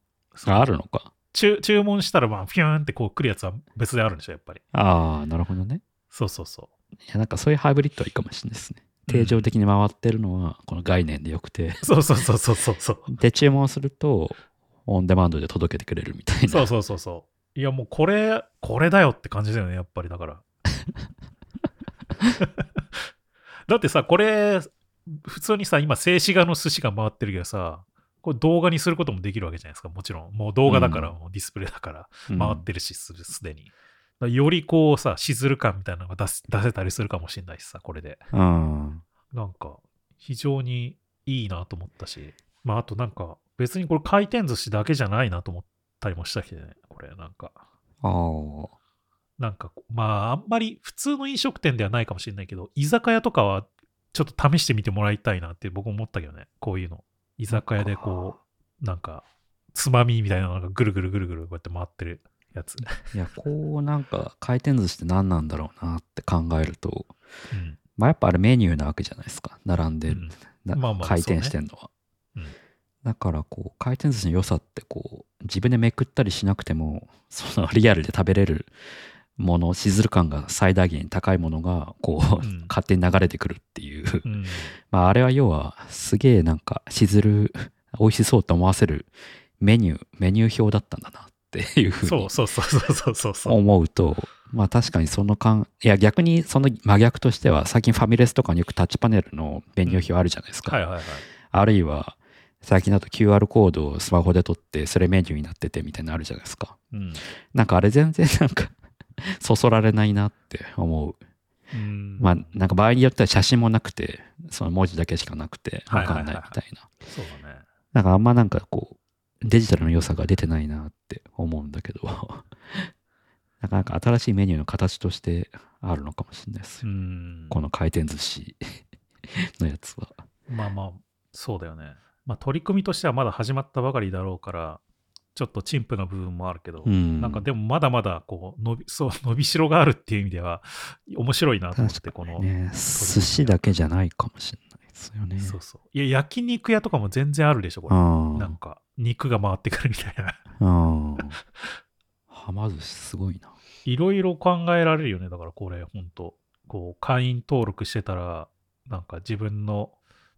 ああるのか。注注文したら、まあ、ピューンってこう来るやつは別であるんでしょ、やっぱり。ああ、なるほどね。そうそうそいや、なんかそういうハイブリッドはいいかもしれないですね。定常的に回ってるのは、この概念でよくて、う。*laughs* そうそうそうそうそうそう。で、注文すると、オンデマンドで届けてくれるみたいな。そうそうそうそう。いやもうこれ、これだよって感じだよね、やっぱりだから。*laughs* だってさ、これ、普通にさ、今、静止画の寿司が回ってるけどさ、これ動画にすることもできるわけじゃないですか、もちろん。もう動画だから、うんもうディスプレイだから、うん回ってるし、すすでに。よりこうさ、しずる感みたいなのが出す出せたりするかもしれないしさ、これで。うん。なんか、非常にいいなと思ったし、まあ、あとなんか、別にこれ回転寿司だけじゃないなと思ったりもしたけどね、これ、なんか。ああ。なんかまあ、あんまり普通の飲食店ではないかもしれないけど、居酒屋とかはちょっと試してみてもらいたいなって僕思ったけどね、こういうの。居酒屋でこう、なんか、つまみみたいなのがぐるぐるぐるぐるこうやって回ってるやつ。いや、こうなんか回転寿司って何なんだろうなって考えると、うん。まあやっぱあれメニューなわけじゃないですか。並んでる。うんなまあまあ回転してんのは。そうねだからこう回転寿司の良さってこう自分でめくったりしなくてもそのリアルで食べれるものしずる感が最大限高いものがこう、うん勝手に流れてくるっていう、うん。*laughs* まああれは要はすげえなんかしずる美味しそうと思わせるメニューメニュー表だったんだなっていうふうにそうそうそうそうそうそうそう。思うとまあ確かにその感いや逆にその真逆としては最近ファミレスとかによくタッチパネルのメニュー表あるじゃないですか、はいはいはい。あるいは最近だと QR コードをスマホで撮ってそれメニューになっててみたいなのあるじゃないですかうん。なんかあれ全然なんかそそられないなって思ううんまあなんか場合によっては写真もなくてその文字だけしかなくてわかんないみたいなそうだね。なんかあんまなんかこうデジタルの良さが出てないなって思うんだけど。*laughs* なかなか新しいメニューの形としてあるのかもしれないです。この回転寿司 *laughs* のやつは。まあまあ、そうだよね。まあ、取り組みとしてはまだ始まったばかりだろうから、ちょっと陳腐な部分もあるけど、うん。なんかでもまだまだこう伸び *laughs* そう伸びしろがあるっていう意味では面白いなと思って、この、ね寿司だけじゃないかもしれないですよねそうそう。いや、焼肉屋とかも全然あるでしょ、これ。うんなんか、肉が回ってくるみたいな。うん。はま寿司すごいな。いろいろ考えられるよね、だからこれ、ほんと。こう、会員登録してたら、なんか自分の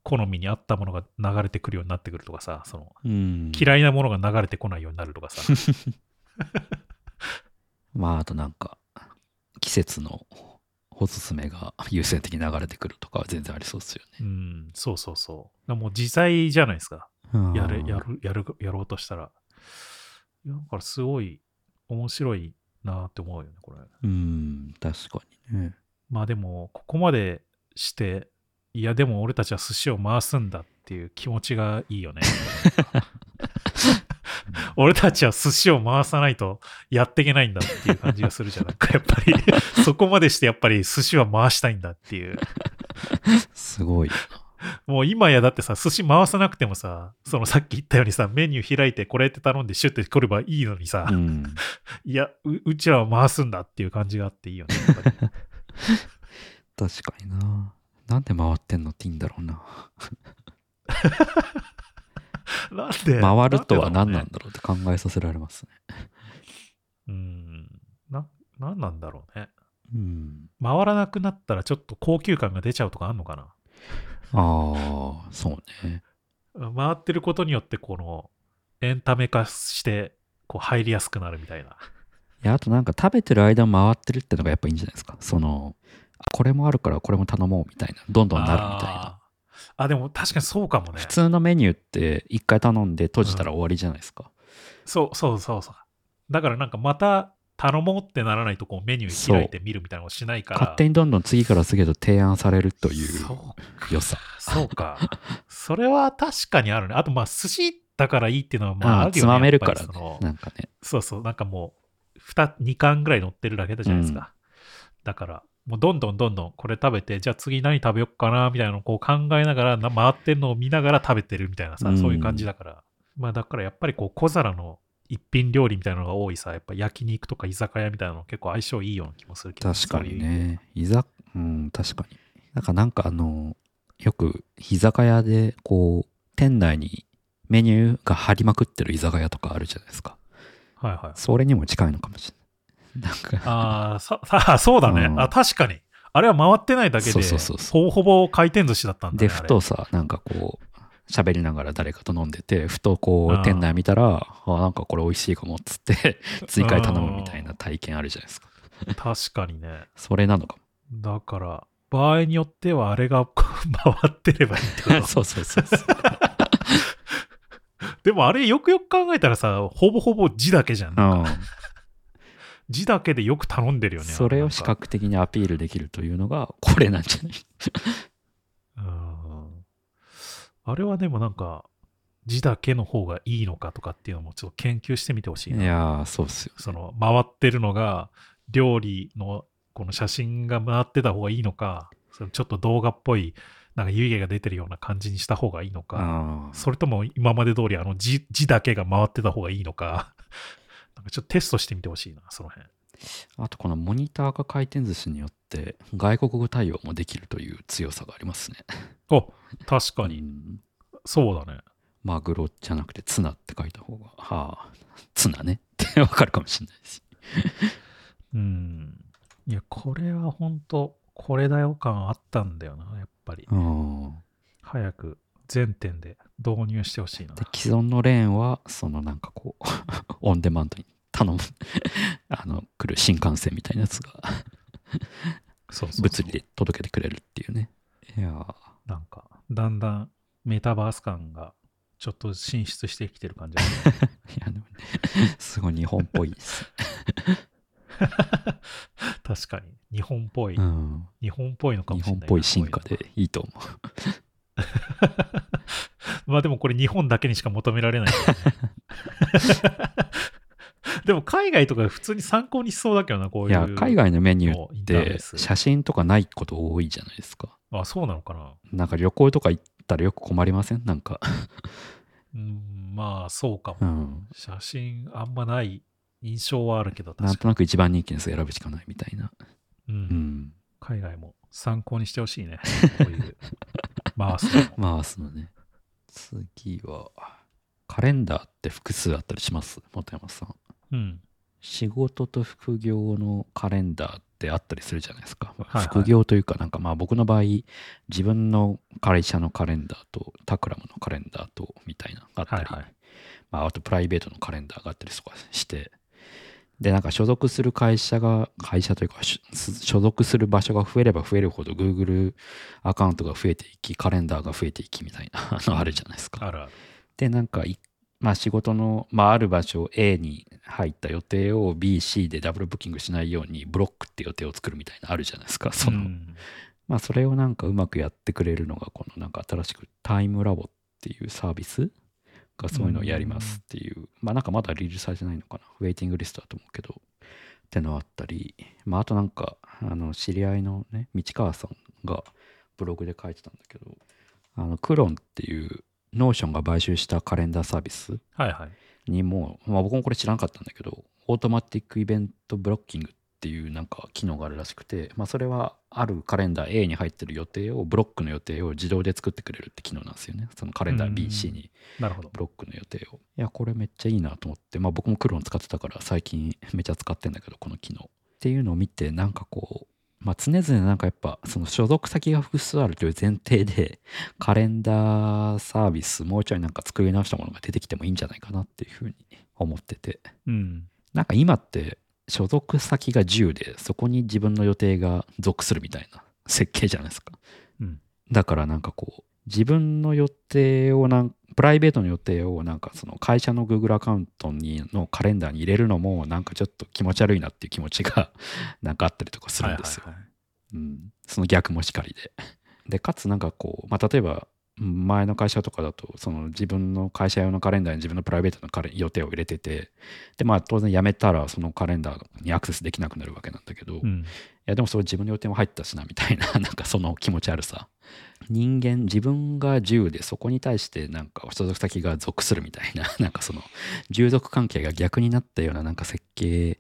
好みに合ったものが流れてくるようになってくるとかさ、その、うん。嫌いなものが流れてこないようになるとかさ。*laughs* まあ、あとなんか、季節のおすすめが *laughs* 優先的に流れてくるとかは全然ありそうですようん、そうそうそう。もう自在じゃないですか。ね。やる、うんやる、やる、やろうとしたら。いやだからすごい面白いなって思うよね、これ。うん、確かにね。まあでも、ここまでして、いやでも俺たちは寿司を回すんだっていう気持ちがいいよね。*laughs* *laughs* 俺たちは寿司を回さないとやっていけないんだっていう感じがするじゃん。なんかやっぱり、*laughs* そこまでしてやっぱり寿司は回したいんだっていう。すごいな。もう今やだってさ、寿司回さなくてもさ、そのさっき言ったようにさ、メニュー開いてこれって頼んでシュッて来ればいいのにさ、うん。*laughs* いやう、うちらは回すんだっていう感じがあっていいよね。やっぱり確かにな。なんで回ってんの？っていいんだろうな。*laughs* なんで？回るとは何ななんんだろうって考えさせられますね。うん。な、なんなんだろうね。うん。回らなくなったらちょっと高級感が出ちゃうとかあんのかな？ああ、そうね。回ってることによってこのエンタメ化してこう入りやすくなるみたいな。いや、あとなんか食べてる間も回ってるってのがやっぱいいんじゃないですか。その、あこれもあるからこれも頼もうみたいな。どんどんなるみたいな。あでも確かにそうかもね。普通のメニューって一回頼んで閉じたら終わりじゃないですか。そうそうそうそう。だからなんかまた頼もうってならないとこうメニュー開いてみるみたいなのをしないから。勝手にどんどん次から次へと提案されるというそう良さ。そうか。それは確かにあるね。あと、まあ、寿司だからいいっていうのは、まあ、あるよね。つまめるから。ねなんかね。そうそう、なんかもう、2、2巻ぐらい乗ってるだけじゃないですか。だから、もうどんどんどんどんこれ食べて、じゃあ次何食べよっかな、みたいなのをこう考えながら、な回ってるのを見ながら食べてるみたいなさ、うんそういう感じだから。まあ、だからやっぱりこう、小皿の一品料理みたいなのが多いさ、やっぱ焼肉とか居酒屋みたいなの結構相性いいような気もするけど。確かにね。いざ、うん、確かに。なんかなんかあの、よく居酒屋でこう、店内にメニューが貼りまくってる居酒屋とかあるじゃないですか。はいはい。それにも近いのかもしれない。なんか、あーさ *laughs* さそうだね、うんあ、確かに。あれは回ってないだけで、そうそうそうそほぼほぼ回転寿司だったんだで、ね。あれふとさ、なんかこう、喋りながら誰かと飲んでて、ふとこう、店内見たら、あ、なんかこれ美味しいかもっつって、追加で頼むみたいな体験あるじゃないですか。確かにね。それなのかだから、場合によってはあれが *laughs* 回ってればいいってこも。と？*laughs* そうそうそうそう。でもあれよくよく考えたらさ、ほぼほぼ字だけじゃん。うん。字だけでよく頼んでるよね。それを視覚的にアピールできるというのが、これなんじゃない？*laughs* うんあれはでもなんか、字だけの方がいいのかとかっていうのもちょっと研究してみてほしいな。いやー、そうっすよ。その回ってるのが料理のこの写真が回ってた方がいいのか、そのちょっと動画っぽいなんか湯気が出てるような感じにした方がいいのか、それとも今まで通りあの字字だけが回ってた方がいいのか、なんかちょっとテストしてみてほしいな、その辺。あとこのモニターが回転寿司によって外国語対応もできるという強さがありますね。お *laughs* 確かに、うんそうだね。マグロじゃなくてツナって書いた方が、はあ、ツナねって *laughs* わかるかもしれないです。*laughs* うん。いや、これは本当これだよ感あったんだよな、やっぱり。うん。早く全店で導入してほしいなで。既存のレーンはそのなんかこうオンデマンドに頼む *laughs* あの来る新幹線みたいなやつがそうそう物理で届けてくれるっていうねいやーなんか、だんだんメタバース感がちょっと進出してきてる感じだね *laughs* いやでもね *laughs* すごい日本っぽいです、確かに。日本っぽい。うん、日本っぽいのかも日しれないな。本っぽい進化こでいいと思う。*laughs* まあでもこれ日本だけにしか求められないね、*laughs* でも海外とか普通に参考にしそうだけどな、こういう。いや海外のメニューって写真とかないこと多いじゃないですかあ、そうなのかな。なんか旅行とか行ったらよく困りません？なんか *laughs* うん、まあそうかも。うん写真あんまない印象はあるけど、なんとなく一番人気のやつ選ぶしかないみたいなに。うんうん海外も参考にしてほしいね。*laughs* こういう回すのも。回すのね。次は、カレンダーって複数あったりします？本山さん。うん。仕事と副業のカレンダーってあったりするじゃないですか。いはい副業というか、なんかまあ僕の場合、自分の会社のカレンダーと、タクラムのカレンダーと、みたいなのがあったり、はいはいまあ、あとプライベートのカレンダーがあったりとかして、で、なんか所属する会社が、会社というか、し所属する場所が増えれば増えるほど、Google アカウントが増えていき、カレンダーが増えていきみたいな *laughs* のあるじゃないですか。あるある。で、なんかい、まあ仕事の、まあある場所 A に入った予定を B、C でダブルブッキングしないようにブロックって予定を作るみたいなのあるじゃないですか。その、うんまあそれをなんかうまくやってくれるのが、このなんか新しくタイムラボっていうサービスがそういうのをやりますっていう、まあなんかまだリリースされてないのかな。ウェイティングリストだと思うけど、ってのあったり、まああとなんか、あの知り合いのね、道川さんがブログで書いてたんだけど、あの Cron っていう Notion が買収したカレンダーサービス。はいはい。にも、まあ、僕もこれ知らなかったんだけど、 Automatic Event Blocking っていうなんか機能があるらしくて、まあ、それはあるカレンダー A に入ってる予定を、ブロックの予定を自動で作ってくれるって機能なんですよね。そのカレンダーうん BC になるほど。ブロックの予定を。いや、これめっちゃいいなと思って、まあ僕もクローン使ってたから最近めっちゃ使ってんだけど、この機能。っていうのを見て、なんかこう、まあ常々なんかやっぱその所属先が複数あるという前提で、カレンダーサービスもうちょいなんか作り直したものが出てきてもいいんじゃないかなっていうふうに思ってて。うん。なんか今って所属先が10で、そこに自分の予定が属するみたいな設計じゃないですか。うんだからなんかこう、自分の予定をなんプライベートの予定をなんかその会社の Google アカウントにのカレンダーに入れるのもなんかちょっと気持ち悪いなっていう気持ちが *laughs* なんかあったりとかするんですよ。はいはいはいうん、その逆もしかりで。でかつなんかこう、まあ、例えば前の会社とかだとその自分の会社用のカレンダーに自分のプライベートのカレ予定を入れててでまあ当然辞めたらそのカレンダーにアクセスできなくなるわけなんだけど、いうん。やでもそれ自分の予定も入ったしなみたいな *laughs* なんかその気持ち悪さ人間自分が主でそこに対してなんか所属先が属するみたいな *laughs* なんかその従属関係が逆になったようななんか設計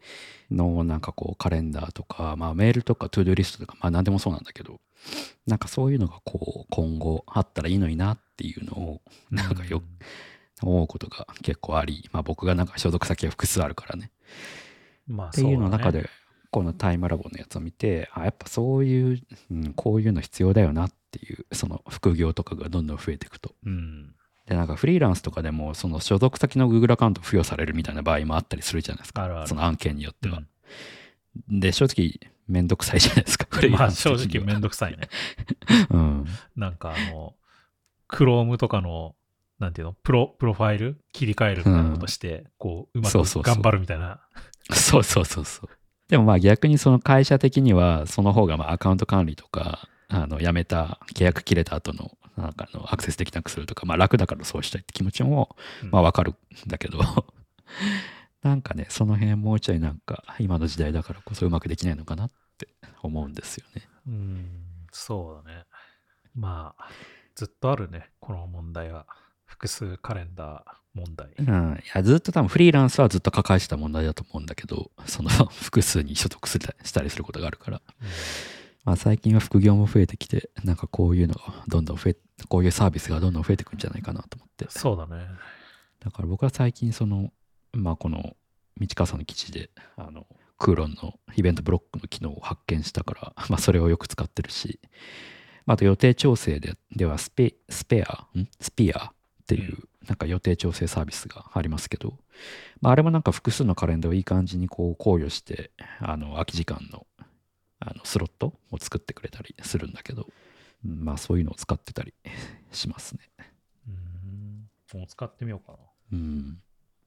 のなんかこうカレンダーとか、まあ、メールとかトゥードゥリストとかまあ何でもそうなんだけどなんかそういうのがこう今後あったらいいのになっていうのをなんかよく思うことが結構あり、まあ、僕がなんか所属先が複数あるからね。まあ、っていうの中でこのタイムラボのやつを見てあやっぱそういう、うん、こういうの必要だよなっていうその副業とかがどんどん増えていくと。うん。でなんかフリーランスとかでもその所属先の Google アカウント付与されるみたいな場合もあったりするじゃないですか。その案件によっては、うん。で正直めんどくさいじゃないですかまあ正直めんどくさいね。*laughs* うん。なんかあの、Chrome とかの、なんていうの、プロ、プロファイル切り替えるみたいなことして、こう、うまくそうそうそう。頑張るみたいな。そうそうそうそう。でもまあ逆にその会社的にはその方がまあアカウント管理とかあの辞めた契約切れた後のなんかあのアクセスできなくするとかまあ楽だからそうしたいって気持ちもうん。まあわかるんだけどなんかねその辺もうちょいなんか今の時代だからこそうまくできないのかなって思うんですよね。うん、そうだね。まあ、ずっとあるね、この問題は。複数カレンダー問題。うん、いやずっと多分フリーランスはずっと抱えてた問題だと思うんだけどその *laughs* 複数に所属したりすることがあるから、まあ、最近は副業も増えてきてなんかこういうのがどんどん増えこういうサービスがどんどん増えてくんじゃないかなと思ってそうだね。だから僕は最近そのまあこの道川さんの記事であのクーロンのイベントブロックの機能を発見したから、*laughs* まあ、それをよく使ってるし、まあ、あと予定調整でではスペスペアん？スピアっていうなんか予定調整サービスがありますけど、まあ、あれもなんか複数のカレンダーをいい感じにこう考慮してあの空き時間のあのスロットを作ってくれたりするんだけど、うんまあそういうのを使ってたりしますね。うん。もう使ってみようかな。うん。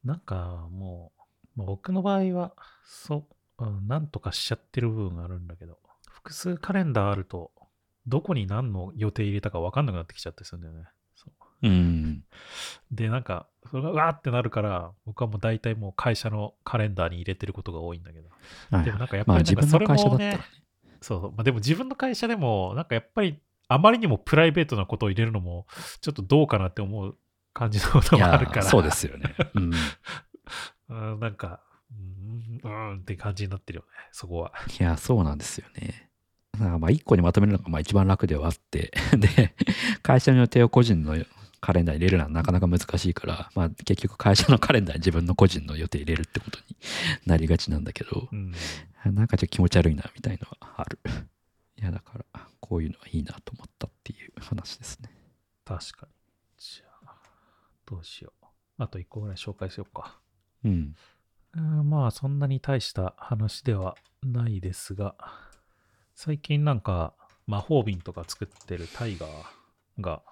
なんかもう、まあ、僕の場合は、そう、うん、なんとかしちゃってる部分があるんだけど、複数カレンダーあると、どこに何の予定入れたか分かんなくなってきちゃったりするんだよね。そううん。で、なんか、それがうわーってなるから、僕はもう大体もう会社のカレンダーに入れてることが多いんだけど。はいでもなんかやっぱまありなんかそれ自分の会社だもねったらね。、そうそう、まあ、でも自分の会社でも、なんかやっぱり、あまりにもプライベートなことを入れるのも、ちょっとどうかなって思う感じのこともあるから。そうですよね。うん。いうんなんか、うん、うんって感じになってるよね、そこは。や、そうなんですよね。だからまあ一個にまとめるのがまあ一番楽ではあって、*laughs* で、会社の予定を個人のカレンダーに入れるのはなかなか難しいから、まあ結局会社のカレンダーに自分の個人の予定入れるってことになりがちなんだけど、うん。なんかちょっと気持ち悪いなみたいのはある。いや、だからこういうのはいいなと思ったっていう話ですね。確かに。どうしよう。あと一個ぐらい紹介しようか。うん。うんまあ、そんなに大した話ではないですが、最近なんか、魔法瓶とか作ってるタイガーが、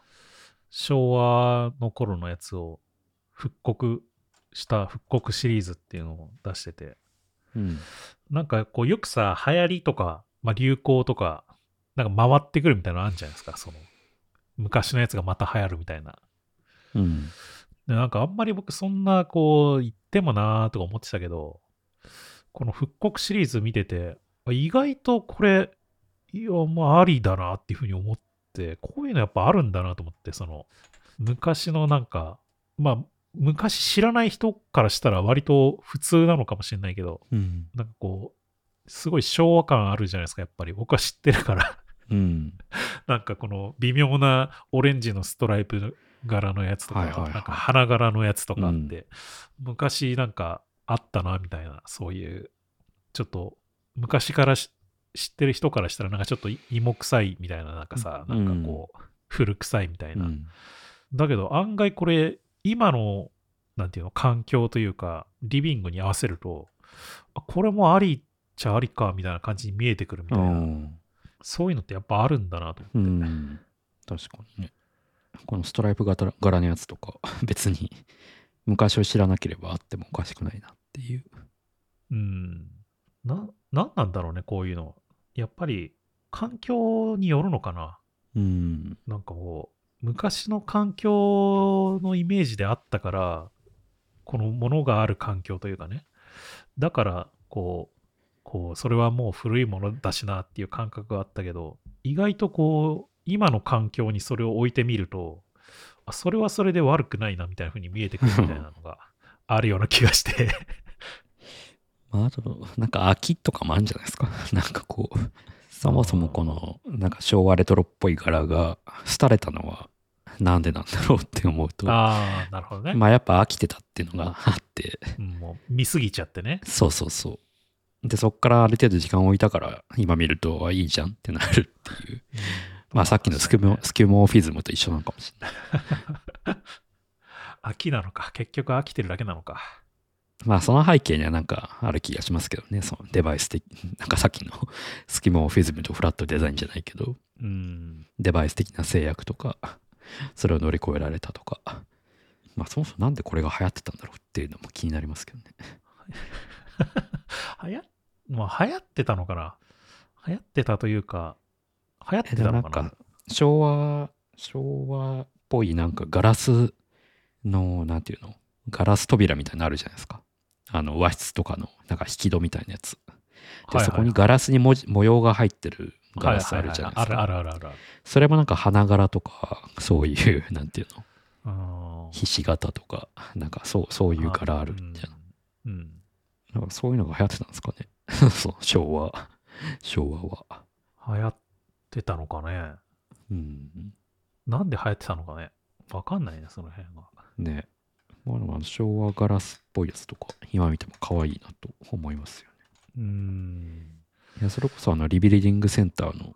昭和の頃のやつを復刻した復刻シリーズっていうのを出してて、うん。なんかこうよくさ、流行りとか、まあ、流行とか、なんか回ってくるみたいなのあるんじゃないですか、その、昔のやつがまた流行るみたいな。うん。でなんかあんまり僕そんなこう言ってもなーとか思ってたけど、この復刻シリーズ見てて、あ意外とこれ、いや、まあありだなっていうふうに思って、こういうのやっぱあるんだなと思って、その、昔のなんか、まあ、昔知らない人からしたら割と普通なのかもしれないけど、うん。なんかこう、すごい昭和感あるじゃないですか、やっぱり。僕は知ってるから。うん。*laughs* なんかこの微妙なオレンジのストライプ柄のやつとか、はいはいはいなんか花柄のやつとかあって、うん昔なんかあったなみたいな、そういう、ちょっと昔からし知ってる人からしたらなんかちょっと芋臭いみたいな、なんかさ、うんなんかこう、古臭いみたいな。うん。だけど案外これ、今の、なんていうの、環境というか、リビングに合わせると、あこれもありっちゃありかみたいな感じに見えてくるみたいな、うんそういうのってやっぱあるんだなと思って。うん。確かにね。このストライプ型柄のやつとか、*laughs* 別に昔を知らなければあってもおかしくないなっていう。うん。な、なんなんだろうね、こういうの。やっぱり、環境によるのかな。うん。なんかもう、昔の環境のイメージであったから、このものがある環境というかね。だから、こう、こう、それはもう古いものだしなっていう感覚があったけど、意外とこう、今の環境にそれを置いてみると、あそれはそれで悪くないなみたいな風に見えてくるみたいなのが *laughs* あるような気がして。まあ、あと、なんか秋とかもあるんじゃないですか？*laughs* なんかこう、そもそもこの、なんか昭和レトロっぽい柄が廃れたのは、なんでなんだろうって思うと、ああ、なるほどね。まあやっぱ飽きてたっていうのがあって、うんもう見すぎちゃってね。そうそうそう。で、そっからある程度時間を置いたから、今見ると、あ、いいじゃんってなるっていう。うんまあさっきのスキュモスキュモフィズムと一緒なのかもしれない。*laughs* 飽きなのか。結局飽きてるだけなのか。まあその背景にはなんかある気がしますけどね。そのデバイス的、*laughs* なんかさっきの *laughs* スキモフィズムとフラットデザインじゃないけど、うん。デバイス的な制約とか、それを乗り越えられたとか。まあそもそもなんでこれが流行ってたんだろうっていうのも気になりますけどね。流行ってたのかな。流行ってたというか、流行ってたのかな？か昭和、昭和っぽいなんかガラスの、なんていうの？ガラス扉みたいなのあるじゃないですか。あの和室とかのなんか引き戸みたいなやつ。で、そこにガラスに文字模様が入ってるガラスあるじゃないですか。あるあるあるあるそれもなんか花柄とか、そういう、なんていうの？ひし形とか、なんかそう、そういう柄あるじゃん。うん。うん。なんかそういうのが流行ってたんですかね？*laughs* そう、昭和。昭和は。ってたのかね。うん。なんで流行ってたのかね。わかんないね、その辺が。ね。まああの昭和ガラスっぽいやつとか、今見ても可愛いなと思いますよね。うーん。いや、それこそあの、リビルディングセンターの、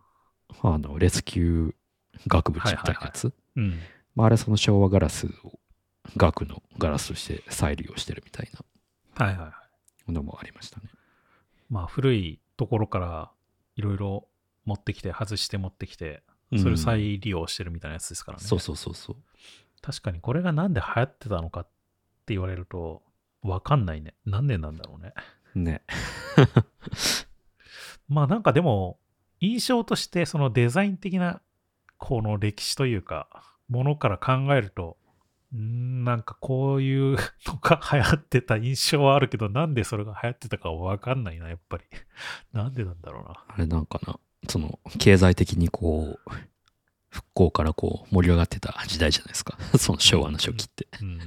あの、レスキュー学部みたいなやつ。うん。まあ、あれその昭和ガラスを額のガラスとして再利用してるみたいはいはいはい。なのもありましたね。まあ古いところからいろいろ持ってきて、外して持ってきて、それをうん再利用してるみたいなやつですからね。そうそうそうそう。確かにこれがなんで流行ってたのかって言われると、わかんないね。何年なんだろうね。ね。*laughs* まあなんかでも、印象としてそのデザイン的なこの歴史というか、ものから考えると、なんかこういうのが流行ってた印象はあるけど、なんでそれが流行ってたかわかんないな、やっぱり。なんでなんだろうな。あれなんかな、その、経済的にこう、復興からこう、盛り上がってた時代じゃないですか。*laughs* その昭和の初期って。うん。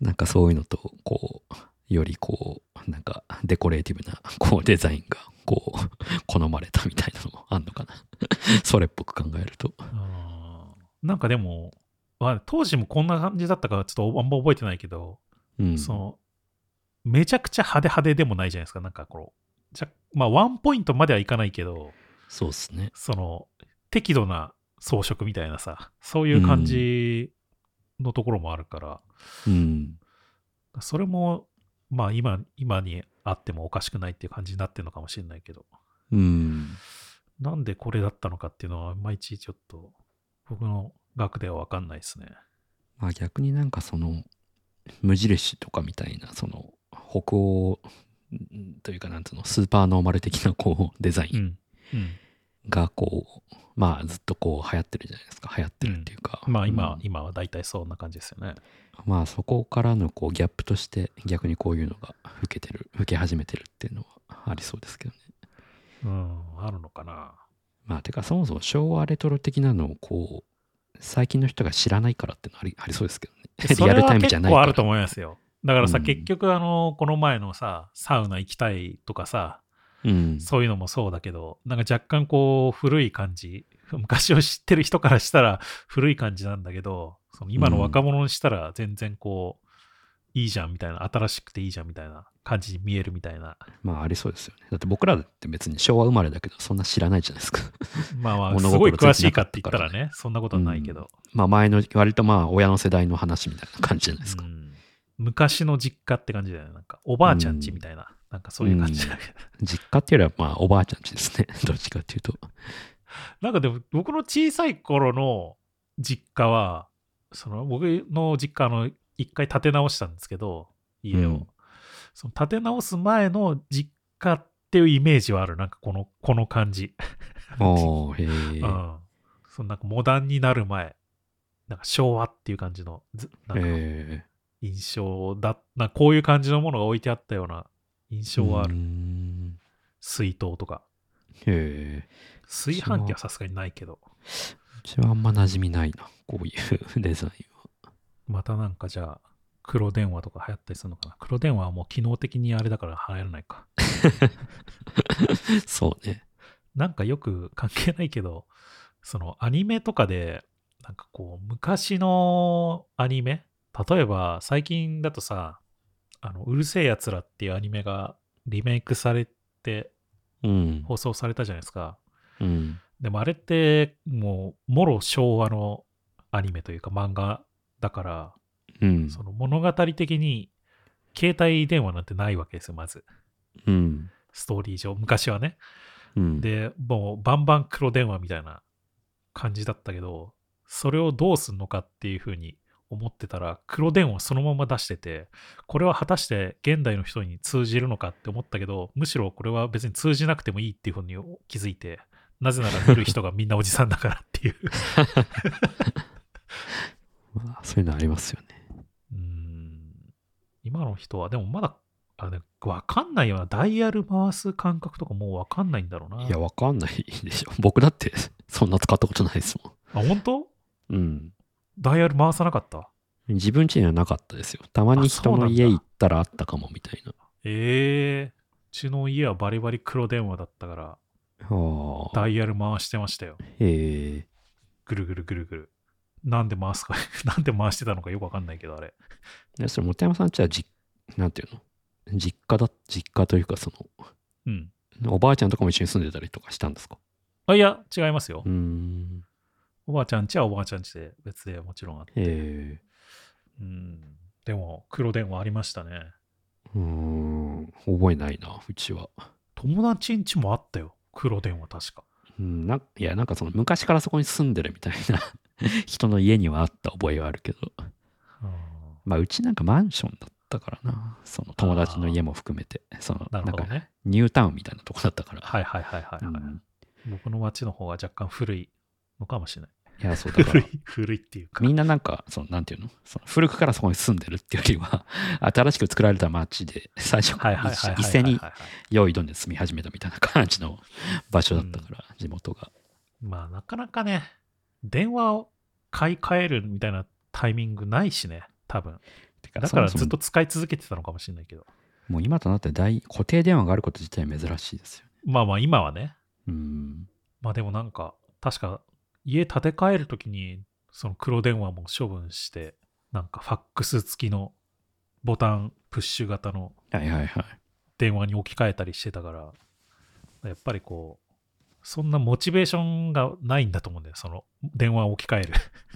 なんかそういうのと、こう、よりこう、なんかデコレーティブな、こう、デザインが、こう、好まれたみたいなのもあんのかな。*laughs* それっぽく考えると。なんかでも、まあ当時もこんな感じだったかちょっとあんま覚えてないけど、うん。その、めちゃくちゃ派手派手でもないじゃないですか。なんかこう、じゃまあワンポイントまではいかないけど、そうっすね。その、適度な装飾みたいなさ、そういう感じのところもあるから、うん。それも、まあ今、今にあってもおかしくないっていう感じになってるのかもしれないけど、うん。なんでこれだったのかっていうのは、いまいちちょっと、僕の学ではわかんないですね。まあ逆になんかその無印とかみたいなその北欧んというかなんつうのスーパーノーマル的なこうデザインうん。うん。がこうまあずっとこう流行ってるじゃないですか流行ってるっていうか、まあ今、うん今は大体そんな感じですよね。まあそこからのこうギャップとして逆にこういうのが受けてる受け始めてるっていうのはありそうですけどねうん、あるのかな。まあてかそもそも昭和レトロ的なのをこう最近の人が知らないからってのありありそうですけどねリアルタイムじゃないから結構あると思いますよ。だからさ、うん結局あの、この前のさ、サウナ行きたいとかさ、うんそういうのもそうだけど、なんか若干こう、古い感じ、昔を知ってる人からしたら古い感じなんだけど、その今の若者にしたら全然こう、いいじゃんみたいな、新しくていいじゃんみたいな感じに見えるみたいな。まあありそうですよね。だって僕らだって別に昭和生まれだけどそんな知らないじゃないですか。まあまあ、物すごい詳しいかって言ったらね、そんなことはないけど。まあ前の割とまあ親の世代の話みたいな感じじゃないですか。うん昔の実家って感じだよね。なんか、おばあちゃんちみたいな、なんかそういう感じだけど。実家っていうよりはまあおばあちゃんちですね。*laughs* どっちかっていうと。なんかでも、僕の小さい頃の実家は、その僕の実家あの一回建て直したんですけど、家を。うんその建て直す前の実家っていうイメージはある。なんかこの、この感じ。おー、*laughs* へえ。うん。そのなんかモダンになる前、なんか昭和っていう感じの、ずなんかえ印象だ、なこういう感じのものが置いてあったような印象はある。ん水筒とか。へえ。炊飯器はさすがにないけど。うちはあんま馴染みないな、こういうデザインは。またなんかじゃあ、黒電話とか流行ったりするのかな？黒電話はもう機能的にあれだから流行らないか。そうね。なんかよく関係ないけど、そのアニメとかで、なんかこう、昔のアニメ例えば最近だとさ、あの、うるせえやつらっていうアニメがリメイクされてうん。放送されたじゃないですか。うん。でもあれってもう、もろ昭和のアニメというか漫画だから、うん。その物語的に携帯電話なんてないわけですよ、まず。うん。ストーリー上、昔はね。うん。で、もうバンバン黒電話みたいな感じだったけど、それをどうすんのかっていうふうに思ってたら、黒電話そのまま出してて、これは果たして現代の人に通じるのかって思ったけど、むしろこれは別に通じなくてもいいっていうふうに気づいて、なぜなら見る人がみんなおじさんだからっていう。*laughs* まあ、そういうのありますよね。うーん今の人は、でもまだ、あね、わかんないような、ダイヤル回す感覚とかもうわかんないんだろうな。いや、わかんないでしょ。僕だってそんな使ったことないですもあ、本当？ん。うん。ダイヤル回さなかった？自分家にはなかったですよ。たまに人の家行ったらあったかもみたいな。ええうちの家はバリバリ黒電話だったから。ダイヤル回してましたよ。へえ。ぐるぐるぐるぐる。なんで回すか、*laughs* なんで回してたのかよくわかんないけど、あれ。でそれ、本山さんちはじ、なんていうの？実家だ、実家というか、そうん。の、おばあちゃんとかも一緒に住んでたりとかしたんですか？あ、いや、違いますようー。ん。おばあちゃんちはおばあちゃんちで別でもちろんあって。へえ。うん。でも、黒電話ありましたね。うーん。覚えないな、うちは。友達んちもあったよ。黒電話確か。うん、ないや、なんかその、昔からそこに住んでるみたいな *laughs* 人の家にはあった覚えはあるけど。うんまあ、うちなんかマンションだったからな。その友達の家も含めて。その、ななんかるほどね。ニュータウンみたいなとこだったから。はいはいはいはい、はいうん僕の町の方が若干古いのかもしれない。いや、そうだから *laughs* 古い、古いっていうか。みんななんか、その、なんていうの？その古くからそこに住んでるっていうよりは、*laughs* 新しく作られた街で、最初はいはいはいはいはいはい。一斉に用意どんで住み始めたみたいな感じの場所だったから、地元が。まあなかなかね、電話を買い替えるみたいなタイミングないしね、多分。だからずっと使い続けてたのかもしれないけど。もう今となって大固定電話があること自体珍しいですよね。まあまあ今はね。うん。まあでもなんか、確か家建て替えるときに、その黒電話も処分して、なんかファックス付きのボタンプッシュ型の。電話に置き換えたりしてたから、やっぱりこう、そんなモチベーションがないんだと思うんだよ、その電話を置き換える。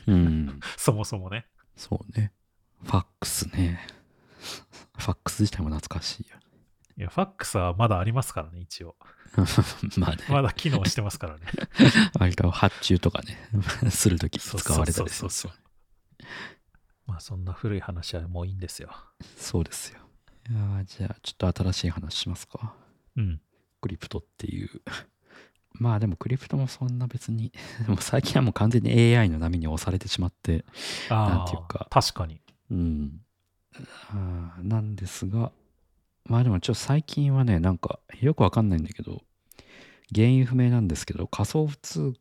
うん。*laughs* そもそもね。そうね。ファックスね。ファックス自体も懐かしいよ。いや、ファックスはまだありますからね、一応。*laughs* まあね、まだ機能してますからね。*laughs* 割と発注とかね、*laughs* するとき使われたりするんですそうよそうまあそんな古い話はもういいんですよ。そうですよ。いやーじゃあ、ちょっと新しい話しますか。うん。クリプトっていう。まあでもクリプトもそんな別に、でも最近はもう完全に AI の波に押されてしまって、なんていうか確かに。うん。なんですが、まあでもちょっと最近はね、なんかよくわかんないんだけど、原因不明なんですけど、仮想通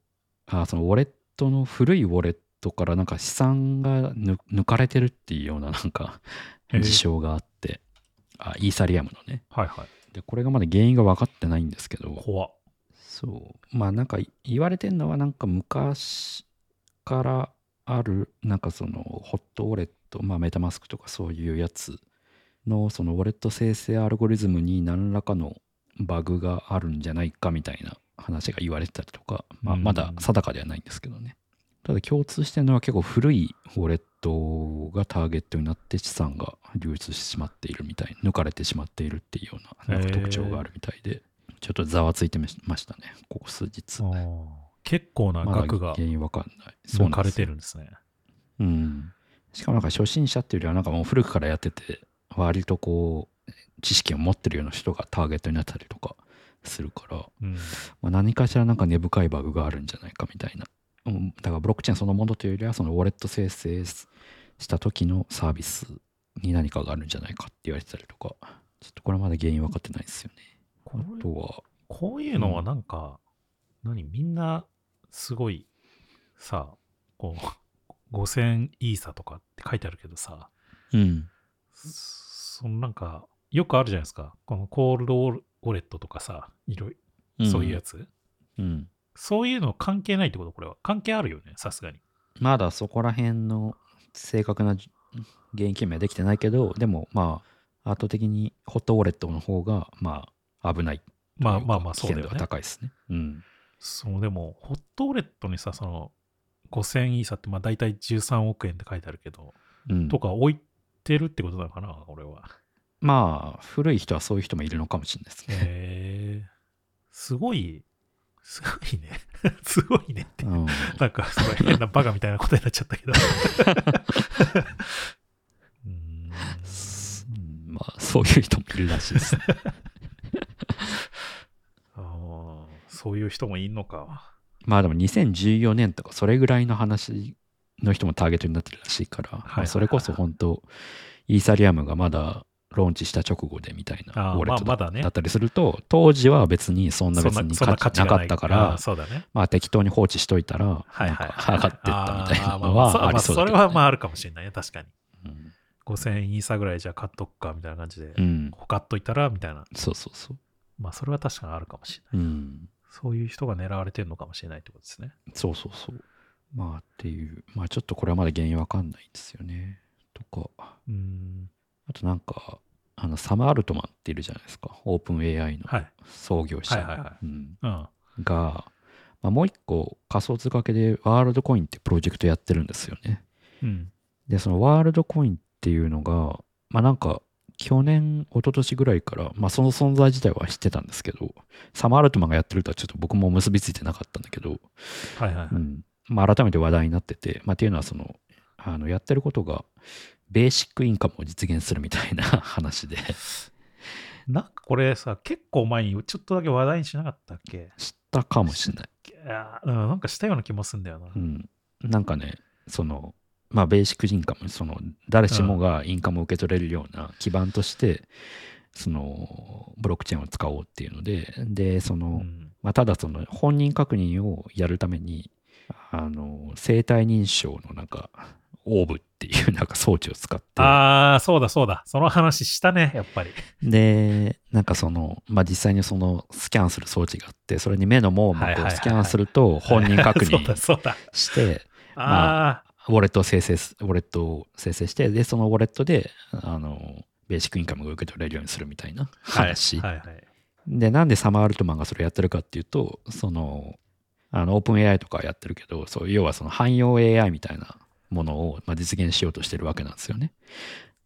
あそのウォレットの古いウォレットからなんか資産が抜抜かれてるっていうようななんか事象があって、あイーサリアムのね。はいはい。で、これがまだ原因が分かってないんですけど、怖っそう。まあなんか言われてるのはなんか昔からあるなんかそのホットウォレット、まあメタマスクとかそういうやつのそのウォレット生成アルゴリズムに何らかのバグがあるんじゃないかみたいな話が言われてたりとか、まあうんまだ定かではないんですけどね。ただ共通してるのは結構古いウォレットがターゲットになって資産が流出してしまっているみたい抜かれてしまっているっていうような特徴があるみたいで、ちょっとざわついてましたねここ数日結構な額が原因わかんない。そう抜かれてるんですね。うん。しかもなんか初心者っていうよりはなんかもう古くからやってて、割とこう、知識を持ってるような人がターゲットになったりとかするから、うん。まあ、何かしらなんか根深いバグがあるんじゃないかみたいな。うんだからブロックチェーンそのものというよりは、そのウォレット生成した時のサービスに何かがあるんじゃないかって言われてたりとか、ちょっとこれまだ原因分かってないですよね。あとは、こういうのはなんか、何？みんなすごいさ、こう、5000イーサとかって書いてあるけどさ、うん。そのなんか、よくあるじゃないですか。このコールドウォレットとかさ、いろいろ、そういうやつ。うん。そういうの関係ないってこと？これは。関係あるよね、さすがに。まだそこら辺の正確なじ原因究明はできてないけど、でもまあ、圧倒的にホットウォレットの方が、まあ、危ないとい。まあまあまあ、そうだよ危険度がね。高いですね。うん。そう、でも、ホットウォレットにさ、その、5000イーサって、まあ大体13億円って書いてあるけど、うん、とか置いてるってことなのかな、俺は。まあ、古い人はそういう人もいるのかもしれないですね。へえすごい、すごいね。*laughs* すごいねって。うん、なんか、すごい変なバカみたいなことになっちゃったけど。*laughs* うーんうんまあ、そういう人もいるらしいです *laughs* ね。そういう人もいんのか。まあでも2014年とかそれぐらいの話の人もターゲットになってるらしいから、はいまあそれこそ本当イーサリアムがまだローンチした直後でみたいなウォレットだ,、ったりすると当時は別にそんな別に価値なかったかあらーそうだね。まあ適当に放置しといたら。上がってったみたいなのはありそうだけど、ねまあそれはまああるかもしれないね、確かに。うん5000イーサぐらいじゃ買っとくかみたいな感じで、うん、こう買っといたらみたいな。そうそうそうまあそれは確かにあるかもしれない。うんそういう人が狙われてるのかもしれないってことですね。そうそうそうまあっていうまあちょっとこれはまだ原因わかんないんですよねとかうーん。あとなんかあのサム・アルトマンっているじゃないですかオープン AI のはい。創業者。が、まあ、もう一個仮想通貨系でワールドコインってプロジェクトやってるんですよね。うん。で、そのワールドコインっていうのが、まあなんか去年、一昨年ぐらいから、まあその存在自体は知ってたんですけど、サム・アルトマンがやってるとはちょっと僕も結びついてなかったんだけど、はいはいはい。うんまあ改めて話題になってて、まあっていうのはその、あのやってることが、ベーシックインカムを実現するみたいな *laughs* 話で、なんかこれさ、結構前にちょっとだけ話題にしなかったっけ？知ったかもしれない。いやーうん、なんかしたような気もすんだよな。うん、なんかね、その、まあ、ベーシックインカム、その、誰しもがインカムを受け取れるような基盤として、その、ブロックチェーンを使おうっていうので、で、その、うん。まあ、ただその、本人確認をやるために、あの、生体認証のなんか、オーブっていうなんか装置を使って、ああ、そうだそうだ。その話したね、やっぱり。で、なんかその、まあ、実際にその、スキャンする装置があって、それに目の網膜をスキャンすると、本人確そうだ認そうだ。して、あウォレットを生成す、ウォレットを生成して、で、そのウォレットで、あの、ベーシックインカムが受け取れるようにするみたいなあ、はい話。はいはい。で、なんでサマー・アルトマンがそれやってるかっていうと、その、あの、オープン AI とかやってるけど、そう、要はその汎用 AI みたいなものを、まあ、実現しようとしてるわけなんですよね。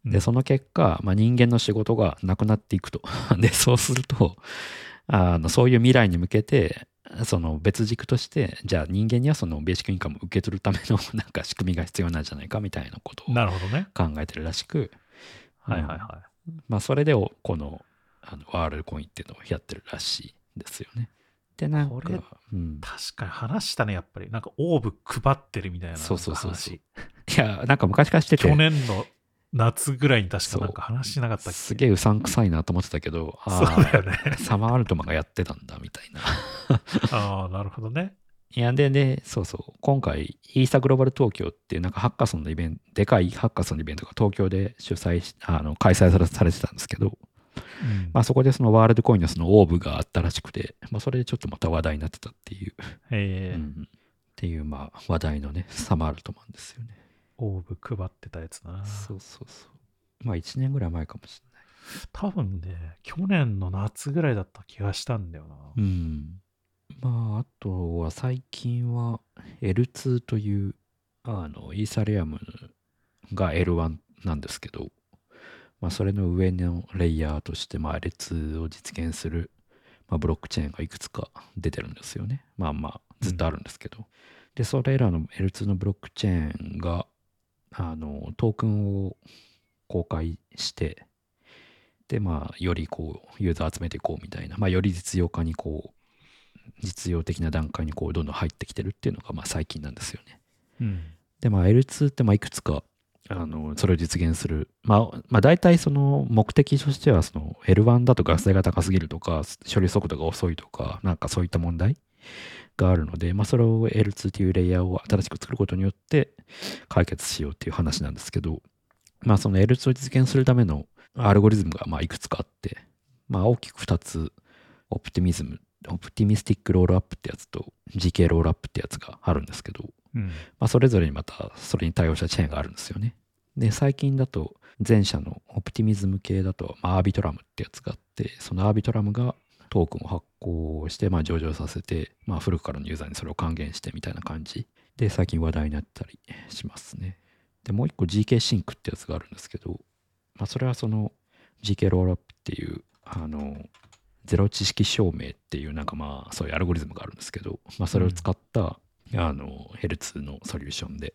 で、うんその結果、まあ、人間の仕事がなくなっていくと。*laughs* で、そうすると、あのそういう未来に向けて、その別軸として、じゃあ人間にはそのベーシックインカムを受け取るための *laughs* なんか仕組みが必要なんじゃないかみたいなことを。考えてるらしく、はいはいはまあそれでおこのあのワールドコインっていうのをやってるらしいですよね。で、なんかうんい。、確かに話したね、やっぱり。なんかオーブ配ってるみたいなそうそうそうそう話。いや、なんか昔からしてて、去年の夏ぐらいに確かなんか話しなかったっけ？すげえうさんくさいなと思ってたけど、そうあだよね。あ、サマーアルトマンがやってたんだみたいな。*laughs* ああ、なるほどね。いや、で、で、そうそう、今回、イーサグローバル東京っていうなんかハッカソンのイベント、でかいハッカソンのイベントが東京で主催し、あの、開催されされてたんですけど、うんまあそこでそのワールドコインのそのオーブがあったらしくて、まあそれでちょっとまた話題になってたっていう、えーうんっていうまあ話題のね、サマールトマンですよね。オーブ配ってたやつな。そうそうそう。まあ1年ぐらい前かもし多分ね、去年の夏ぐらいだった気がしたんだよな。れない。うん。まああとは最近は L2 という、あの、イーサリアムが L1 なんですけど、まあそれの上のレイヤーとして、まあ L2 を実現する、まあ、ブロックチェーンがいくつか出てるんですよね。まあまあ、ずっとあるんですけど、で、それらの L2 のブロックチェーンが、あの、トークンを公開して、で、まあ、よりこう、ユーザー集めていこうみたいな、まあ、より実用化にこう、実用的な段階にこう、どんどん入ってきてるっていうのが、まあ、最近なんですよね。うん。で、まあ、L2 って、まあ、いくつか、あの、それを実現する。まあ、まあ、大体その目的としては、その L1 だとガス代が高すぎるとか、処理速度が遅いとか、なんかそういった問題があるので、まあ、それを L2 というレイヤーを新しく作ることによって解決しようっていう話なんですけど、まあ、その L2 を実現するためのアルゴリズムが、まあ、いくつかあって、まあ、大きく2つ、オプティミズム、オプティミスティックロールアップってやつと GK ロールアップってやつがあるんですけど、まあ、それぞれにまたそれに対応したチェーンがあるんですよね。で、最近だと前者のオプティミズム系だと、まあ、アービトラムってやつがあって、そのアービトラムがトークンを発行して、まあ、上場させて、まあ、古くからのユーザーにそれを還元してみたいな感じで、最近話題になったりしますね。で、もう一個 GK シンクってやつがあるんですけど、まあ、それはその GK ロールアップっていう、あの、ゼロ知識証明っていうなんかまあそういうアルゴリズムがあるんですけど、まあ、それを使った、あの L2 のソリューションで。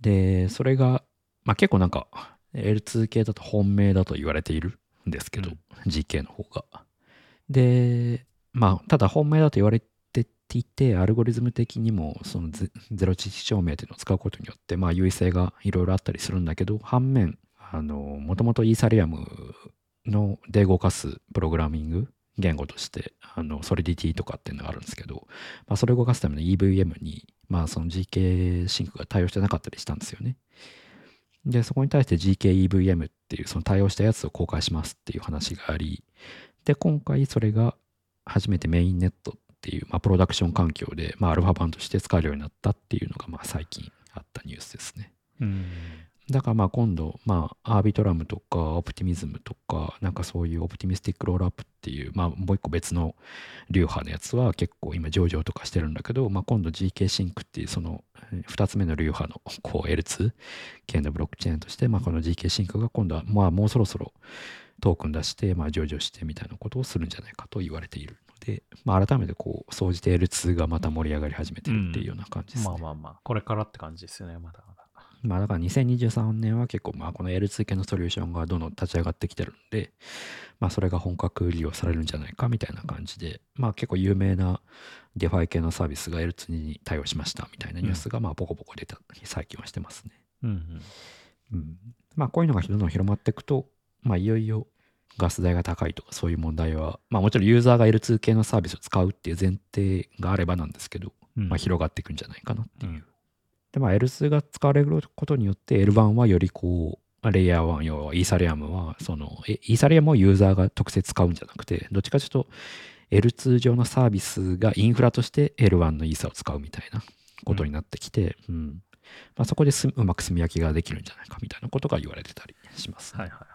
でそれが、まあ、結構なんか L2 系だと本命だと言われているんですけど、うん。GK の方が。でまあただ本命だと言われていてアルゴリズム的にもそのゼゼロ知識証明っていうのを使うことによってまあ優位性がいろいろあったりするんだけど反面あのもともとイーサリアムので動かすプログラミング言語としてあのソリディティとかっていうのがあるんですけど、まあ、それを動かすための EVM に、まあ、その GK シンクが対応してなかったりしたんですよね。で、そこに対して GKEVM っていうその対応したやつを公開しますっていう話があり、で、今回それが初めてメインネットっていう、まあ、プロダクション環境で、まあ、アルファ版として使えるようになったっていうのが、まあ、最近あったニュースですね。うん。だからまあ今度、まあ、 Arbitrum とか、 Optimism とか、なんかそういう Optimistic Rollup っていう、まあもう一個別の流派のやつは結構今上場とかしてるんだけど、まあ今度 GK シンクっていうその二つ目の流派のこう L2 系のブロックチェーンとして、まあこの GK シンクが今度はまあもうそろそろトークン出して、まあ上場してみたいなことをするんじゃないかと言われているので、まあ改めてこう、総じて L2 がまた盛り上がり始めてるっていうような感じですね。まあまあまあ、これからって感じですよね、まだまだ。まあだから2023年は結構まあこの L2 系のソリューションがどんどん立ち上がってきてるんで、まあそれが本格利用されるんじゃないかみたいな感じで、まあ結構有名な DeFi 系のサービスが L2 に対応しましたみたいなニュースがまあポコポコ出たり最近はしてますね。うんうん。うん。まあこういうのがどんどん広まっていくと、まあいよいよガス代が高いとかそういう問題は、まあもちろんユーザーが L2 系のサービスを使うっていう前提があればなんですけど、うんまあ広がっていくんじゃないかなっていう。うんで、まあ、L2 が使われることによって L1 はよりこう、レイヤー1、要はイーサリアムは、その、えイーサリアムをユーザーが特性使うんじゃなくて、どっちかというと、L2 上のサービスがインフラとして L1 のイーサを使うみたいなことになってきて、うん。まあ、そこですうまく住み分けができるんじゃないかみたいなことが言われてたりします、はいはいはい。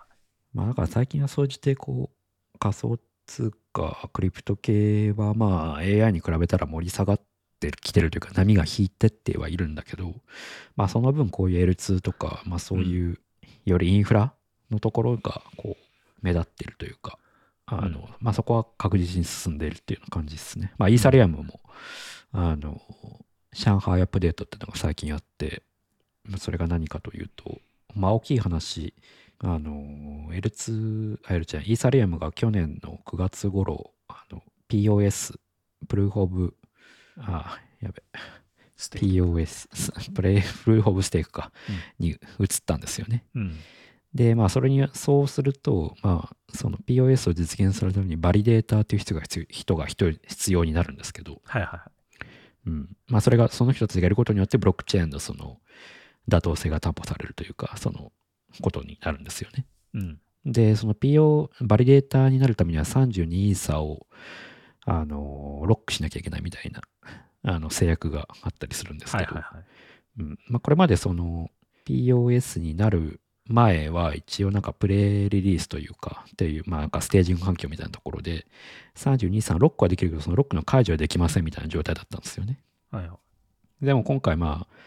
まあだから最近は総じてこう仮想通貨、クリプト系はまあ AI に比べたら盛り下がってきてるというか波が引いてってはいるんだけど、まあその分こういう L2 とか、まあそういうよりインフラのところがこう目立ってるというか、あの、うんまあそこは確実に進んでいるっていうような感じですね。まあイーサリアムも、あの、上海アップデートっていうのが最近あって、まあそれが何かというと、まあ大きい話、あの、L2、あ、L じゃないイーサリアムが去年の9月頃、あの、POS、 Proof of、あ、やべ、POS、*laughs* プレイ、 Proof of Stake か、うんに移ったんですよね。うん。で、まあ、それに、そうすると、まあ、その POS を実現するために、バリデーターという人が必要人が一人必要になるんですけど、はいはいはい。うん。まあ、それが、その人たちがやることによって、ブロックチェーンのその、妥当性が担保されるというか、その、ことになるんですよね。うん。で、その PO、バリデーターになるためには32イーサを、あの、ロックしなきゃいけないみたいな、あの、制約があったりするんですけど、はいはいはい。うんまあ、これまでその POS になる前は一応なんかプレリリースというか、っていう、まあなんかステージング環境みたいなところで、32、3、ロックはできるけど、そのロックの解除はできませんみたいな状態だったんですよね。はいはい。でも今回まあ、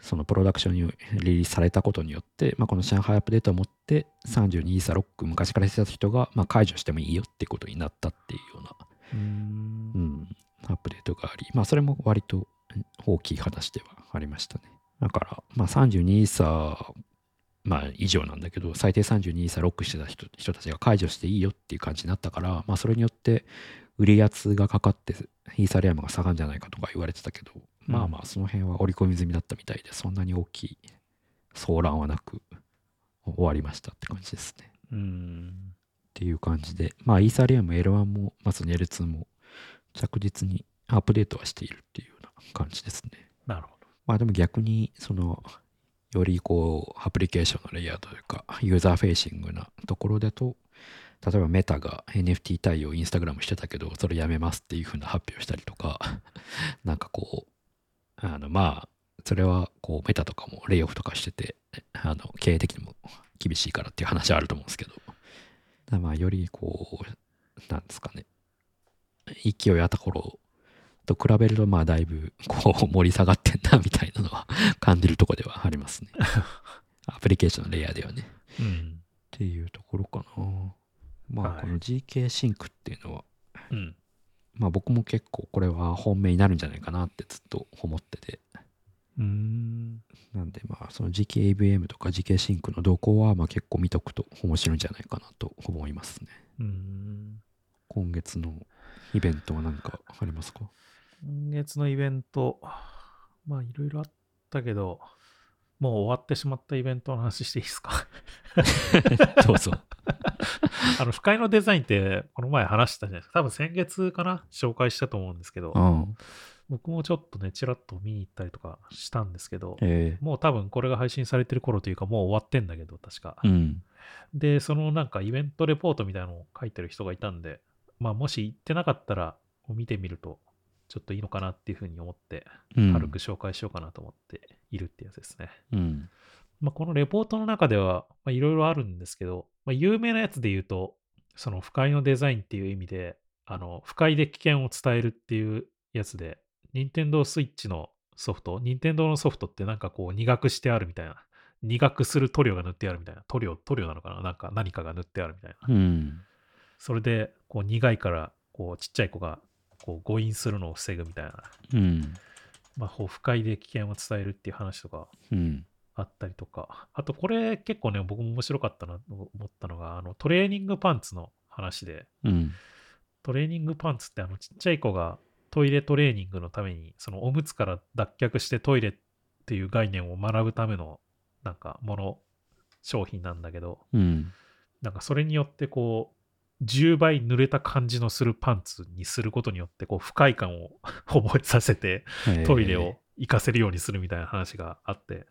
そのプロダクションにリリースされたことによって、まあ、この上海アップデートを持って32イーサロック昔からしてた人がまあ解除してもいいよっていうことになったっていうような、うーんう。ん、アップデートがあり、まあそれも割と大きい話ではありましたね。だから、まあ、32差、まあ、以上なんだけど、最低32差ロックしてた人人たちが解除していいよっていう感じになったから、まあ、それによって、売り圧がかかって、イーサリアムが下がるんじゃないかとか言われてたけど、まあまあ、その辺は織り込み済みだったみたいで、そんなに大きい騒乱はなく、終わりましたって感じですね。うん。っていう感じで、まあ、イーサリアム L1 も、まず L2 も着実にアップデートはしているっていうような感じですね。なるほど。まあでも逆に、その、よりこう、アプリケーションのレイヤーというか、ユーザーフェイシングなところだと、例えばメタが NFT 対応インスタグラムしてたけど、それやめますっていう風な発表したりとか、*laughs* なんかこう、あの、まあ、それはこう、メタとかもレイオフとかしてて、あの、経営的にも厳しいからっていう話はあると思うんですけど、まあ、よりこう、なんですかね、勢いあった頃と比べると、まあ、だいぶ、こう、盛り下がってんな、みたいなのは感じるとこではありますね。*laughs* アプリケーションのレイヤーではね。うん。っていうところかな。まあ、はいこの GK シンクっていうのは、うん。まあ僕も結構これは本命になるんじゃないかなってずっと思ってて。うん。なんでまあその GKAVM とか GK シンクの動向はまあ結構見とくと面白いんじゃないかなと思いますね。うん。今月のイベントは何かありますか？今月のイベント、まあいろいろあったけど、もう終わってしまったイベントの話していいですか？*laughs* どうぞ。*laughs* あの、不快のデザインってこの前話したじゃないですか。多分先月かな？紹介したと思うんですけど、うん。僕もちょっとね、ちらっと見に行ったりとかしたんですけど、えもう多分これが配信されてる頃というかもう終わってんだけど、確かえ。うん。で、そのなんかイベントレポートみたいなのを書いてる人がいたんで、まあもし行ってなかったら見てみるとちょっといいのかなっていうふうに思って、うん軽く紹介しようかなと思っているってやつですね。うん。まあ、このレポートの中では、まあ、いろいろあるんですけど、まあ、有名なやつで言うと、その不快のデザインっていう意味で、あの、不快で危険を伝えるっていうやつで、任天堂スイッチのソフト、任天堂のソフトってなんかこう苦くしてあるみたいな、苦くする塗料が塗ってあるみたいな、塗料、塗料なのかな？なんか何かが塗ってあるみたいな。うん。それで、こう苦いから、こうちっちゃい子がこう誤飲するのを防ぐみたいな、うん。まあ、こう不快で危険を伝えるっていう話とかうん。あったりとか、あとこれ結構ね、僕も面白かったなと思ったのが、あのトレーニングパンツの話で、うん。トレーニングパンツってあのちっちゃい子がトイレトレーニングのために、そのおむつから脱却してトイレっていう概念を学ぶためのなんかもの、商品なんだけど、うん。なんかそれによってこう、10倍濡れた感じのするパンツにすることによって、こう、不快感を *laughs* 覚えさせて、トイレを行かせるようにするみたいな話があって。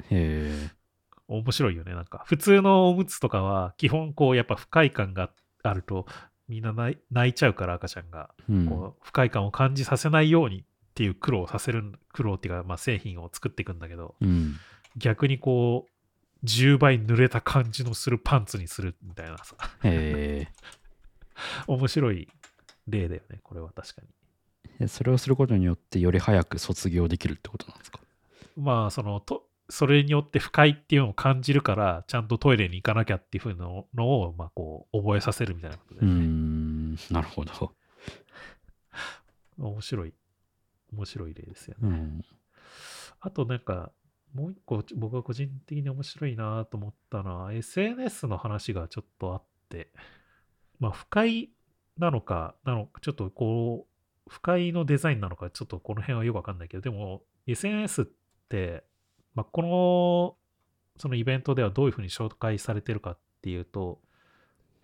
面白いよね。なんか、普通のおむつとかは、基本こう、やっぱ不快感があると、みんな泣いちゃうから、赤ちゃんが。うん。こう不快感を感じさせないようにっていう苦労をさせる、苦労っていうか、まあ、製品を作っていくんだけど、うん。逆にこう、10倍濡れた感じのするパンツにするみたいなさ、へ *laughs* 面白い例だよね、これは確かに。え。それをすることによってより早く卒業できるってことなんですか？まあ、その、と、それによって不快っていうのを感じるから、ちゃんとトイレに行かなきゃっていうふうなのを、まあ、こう、覚えさせるみたいなことで、ねん。なるほど。面白い、面白い例ですよね。うん。あとなんか、もう一個僕が個人的に面白いなと思ったのは、SNS の話がちょっとあって、まあ、不快なのか、なのか、ちょっとこう、不快のデザインなのか、ちょっとこの辺はよくわかんないけど、でも、SNS って、まあ、この、そのイベントではどういうふうに紹介されてるかっていうと、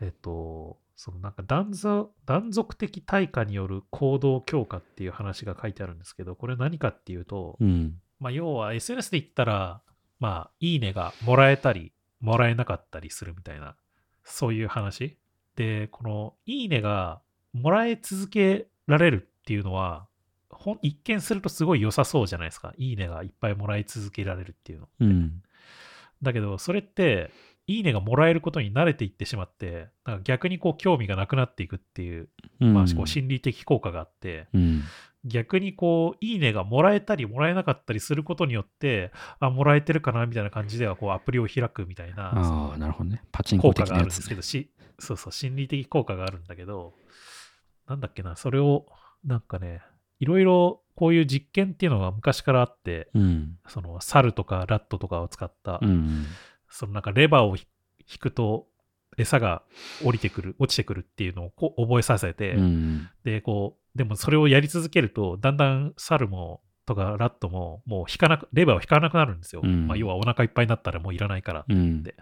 えっと、そのなんか断続断続的対価による行動強化っていう話が書いてあるんですけど、これ何かっていうと、うん。まあ、要は SNS で言ったら、まあ、いいねがもらえたり、もらえなかったりするみたいな、そういう話。で、このいいねがもらえ続けられるっていうのは、一見するとすごい良さそうじゃないですか。いいねがいっぱいもらい続けられるっていうの。うん。だけど、それって、いいねがもらえることに慣れていってしまって、なんか逆にこう興味がなくなっていくっていう、うん。まあ、こう心理的効果があって、うん。逆にこう、いいねがもらえたりもらえなかったりすることによって、あ、もらえてるかなみたいな感じでは、こう、アプリを開くみたいな、そあなるほどね。パチンコ効果があるんですけど、。し、そうそう、心理的効果があるんだけど、なんだっけな、それを、なんかね、いろいろこういう実験っていうのが昔からあって、うん。その猿とかラットとかを使った、うん。そのなんかレバーをひ引くと餌が降りてくる、落ちてくるっていうのをこう覚えさせて、うん。で、こう、でもそれをやり続けると、だんだん猿も、とかラットも、もう引かなく、レバーを引かなくなるんですよ。うんまあ、要はお腹いっぱいになったらもういらないから。うん。で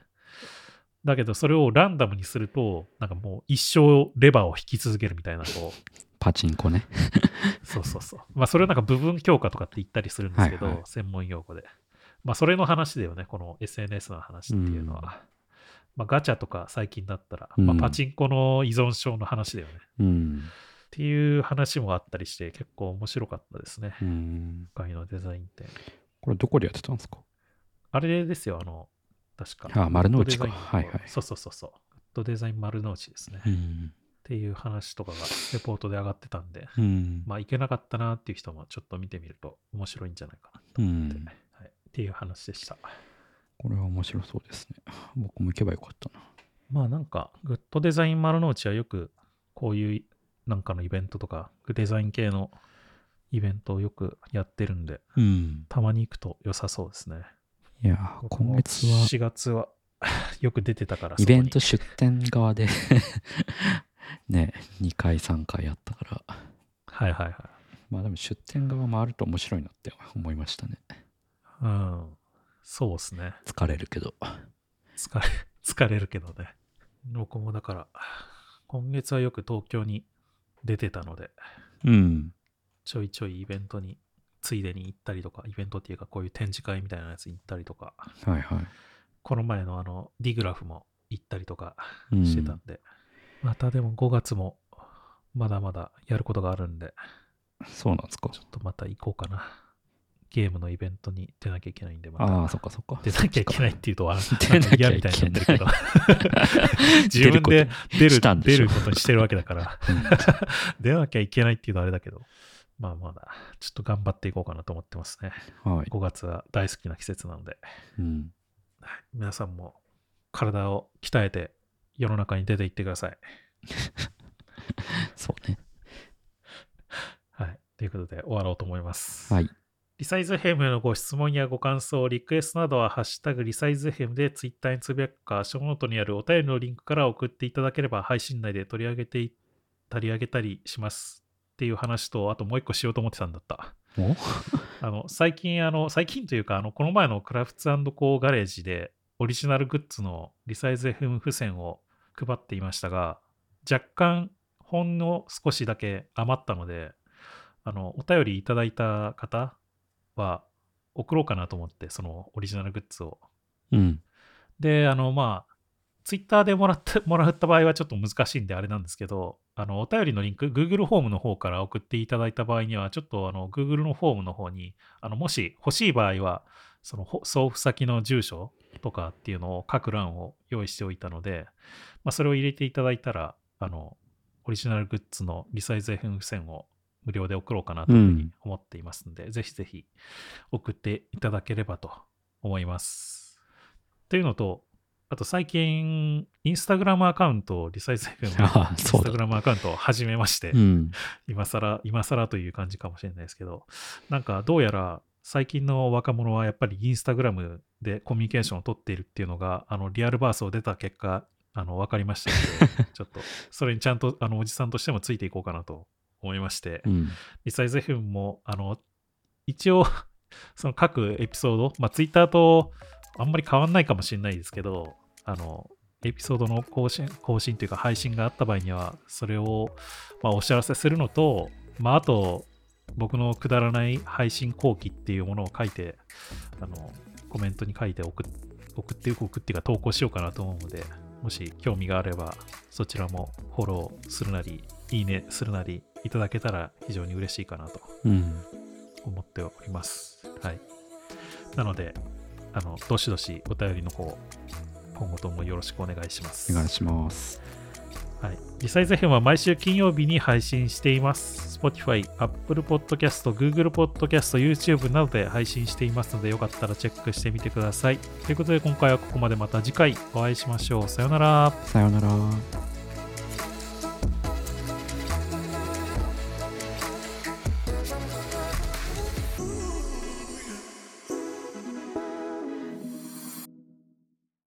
だけど、それをランダムにすると、なんかもう一生レバーを引き続けるみたいな、こう、パチンコね。*laughs* そうそうそう。まあ、それをなんか部分強化とかって言ったりするんですけど、はいはい専門用語で。まあ、それの話だよね、この SNS の話っていうのは。うんまあ、ガチャとか最近だったら、うんまあ、パチンコの依存症の話だよね。うん。っていう話もあったりして、結構面白かったですね。うん。今回のデザイン展。これどこでやってたんですか？あれですよ、あの、確か。あ丸の内かはいはいそうそうそうそう。グッドデザイン丸の内ですね。っうん。ていう話とかがレポートで上がってたんで、うん。まあ、いけなかったなっていう人もちょっと見てみると面白いんじゃないかなとう思って、ん。はい。っていう話でした。これは面白そうですね。僕も行けばよかったな。まあなんか、グッドデザイン丸の内はよくこういうなんかのイベントとか、デザイン系のイベントをよくやってるんで、うん。たまに行くと良さそうですね。いや今月は4月は *laughs* よく出てたから、イベント出店側で *laughs* ね、2回3回やったから、にはいはいはい。まあでも出店側もあると面白いなって思いましたね。うん。そうですね。疲れるけど。疲れ、*laughs* 疲れるけどね。僕もだから、今月はよく東京に出てたので、うん。ちょいちょいイベントに、ついでに行ったりとか、イベントっていうかこういう展示会みたいなやつに行ったりとか、はいはい。この前のあの、ディグラフも行ったりとかうんしてたんで、またでも5月もまだまだやることがあるんで、そうなんですかちょ。っとまた行こうかな。ゲームのイベントに出なきゃいけないんで、また。ああ、そっかそっか。出なきゃいけないっていうと、あ *laughs* 出なきゃいけない嫌みたいになってるけど。*laughs* 自分で出る出ることにしてるわけだから、うん *laughs* 出なきゃいけないっていうのはあれだけど、まあまだ、ちょっと頑張っていこうかなと思ってますね。はい。5月は大好きな季節なので、うん。はい皆さんも体を鍛えて世の中に出ていってください。そうね。はい。ということで終わろうと思います。はい。リサイズヘムへのご質問やご感想、リクエストなどは、ハッシュタグリサイズヘムでツイッターにつぶやくか、ショーノートにあるお便りのリンクから送っていただければ、配信内で取り上げてい取り上げたりします。っていう話と、あともう一個しようと思ってたんだった。お？あの、最近、あの、最近というか、あの、この前のクラフツコーガレージで、オリジナルグッズのリサイズ FM 付箋を配っていましたが、若干、ほんの少しだけ余ったので、あの、お便りいただいた方は、送ろうかなと思って、そのオリジナルグッズを。うん。で、あの、まあ、ツイッターでもらって、*laughs* もらった場合はちょっと難しいんであれなんですけど、あの、お便りのリンク、Google フォームの方から送っていただいた場合には、ちょっとあの、Google のフォームの方に、あの、もし欲しい場合は、そのほ送付先の住所とかっていうのを書く欄を用意しておいたので、まあ、それを入れていただいたら、あの、オリジナルグッズのリサイズ FM 付箋を無料で送ろうかなというふうに思っていますので、ぜひぜひ送っていただければと思います。というのと、あと最近、インスタグラムアカウントをリサイズ FM のインスタグラムアカウントを始めまして、うん。今更、今更という感じかもしれないですけど、なんかどうやら最近の若者はやっぱりインスタグラムでコミュニケーションを取っているっていうのが、あの、リアルバースを出た結果、あの、分かりましたので、*laughs* ちょっと、それにちゃんと、あの、おじさんとしてもついていこうかなと思いまして、うん。リサイズ FM も、あの、一応、*laughs* その各エピソード、まあ、ツイッターとあんまり変わんないかもしれないですけど、あの、エピソードの更新、更新というか配信があった場合には、それを、まあ、お知らせするのと、まあ、あと、僕のくだらない配信後期っていうものを書いて、あの、コメントに書いて送っ送って、送ってか投稿しようかなと思うので、もし興味があれば、そちらもフォローするなり、いいねするなりいただけたら非常に嬉しいかなとうん。思っております。はい。なので、あの、どしどしお便りの方、今後ともよろしくお願いします。お願いします。はい。リサイズ編は毎週金曜日に配信しています。Spotify、Apple Podcast、Google Podcast、YouTube などで配信していますので、よかったらチェックしてみてください。ということで、今回はここまでまた次回お会いしましょう。さよなら。さようなら。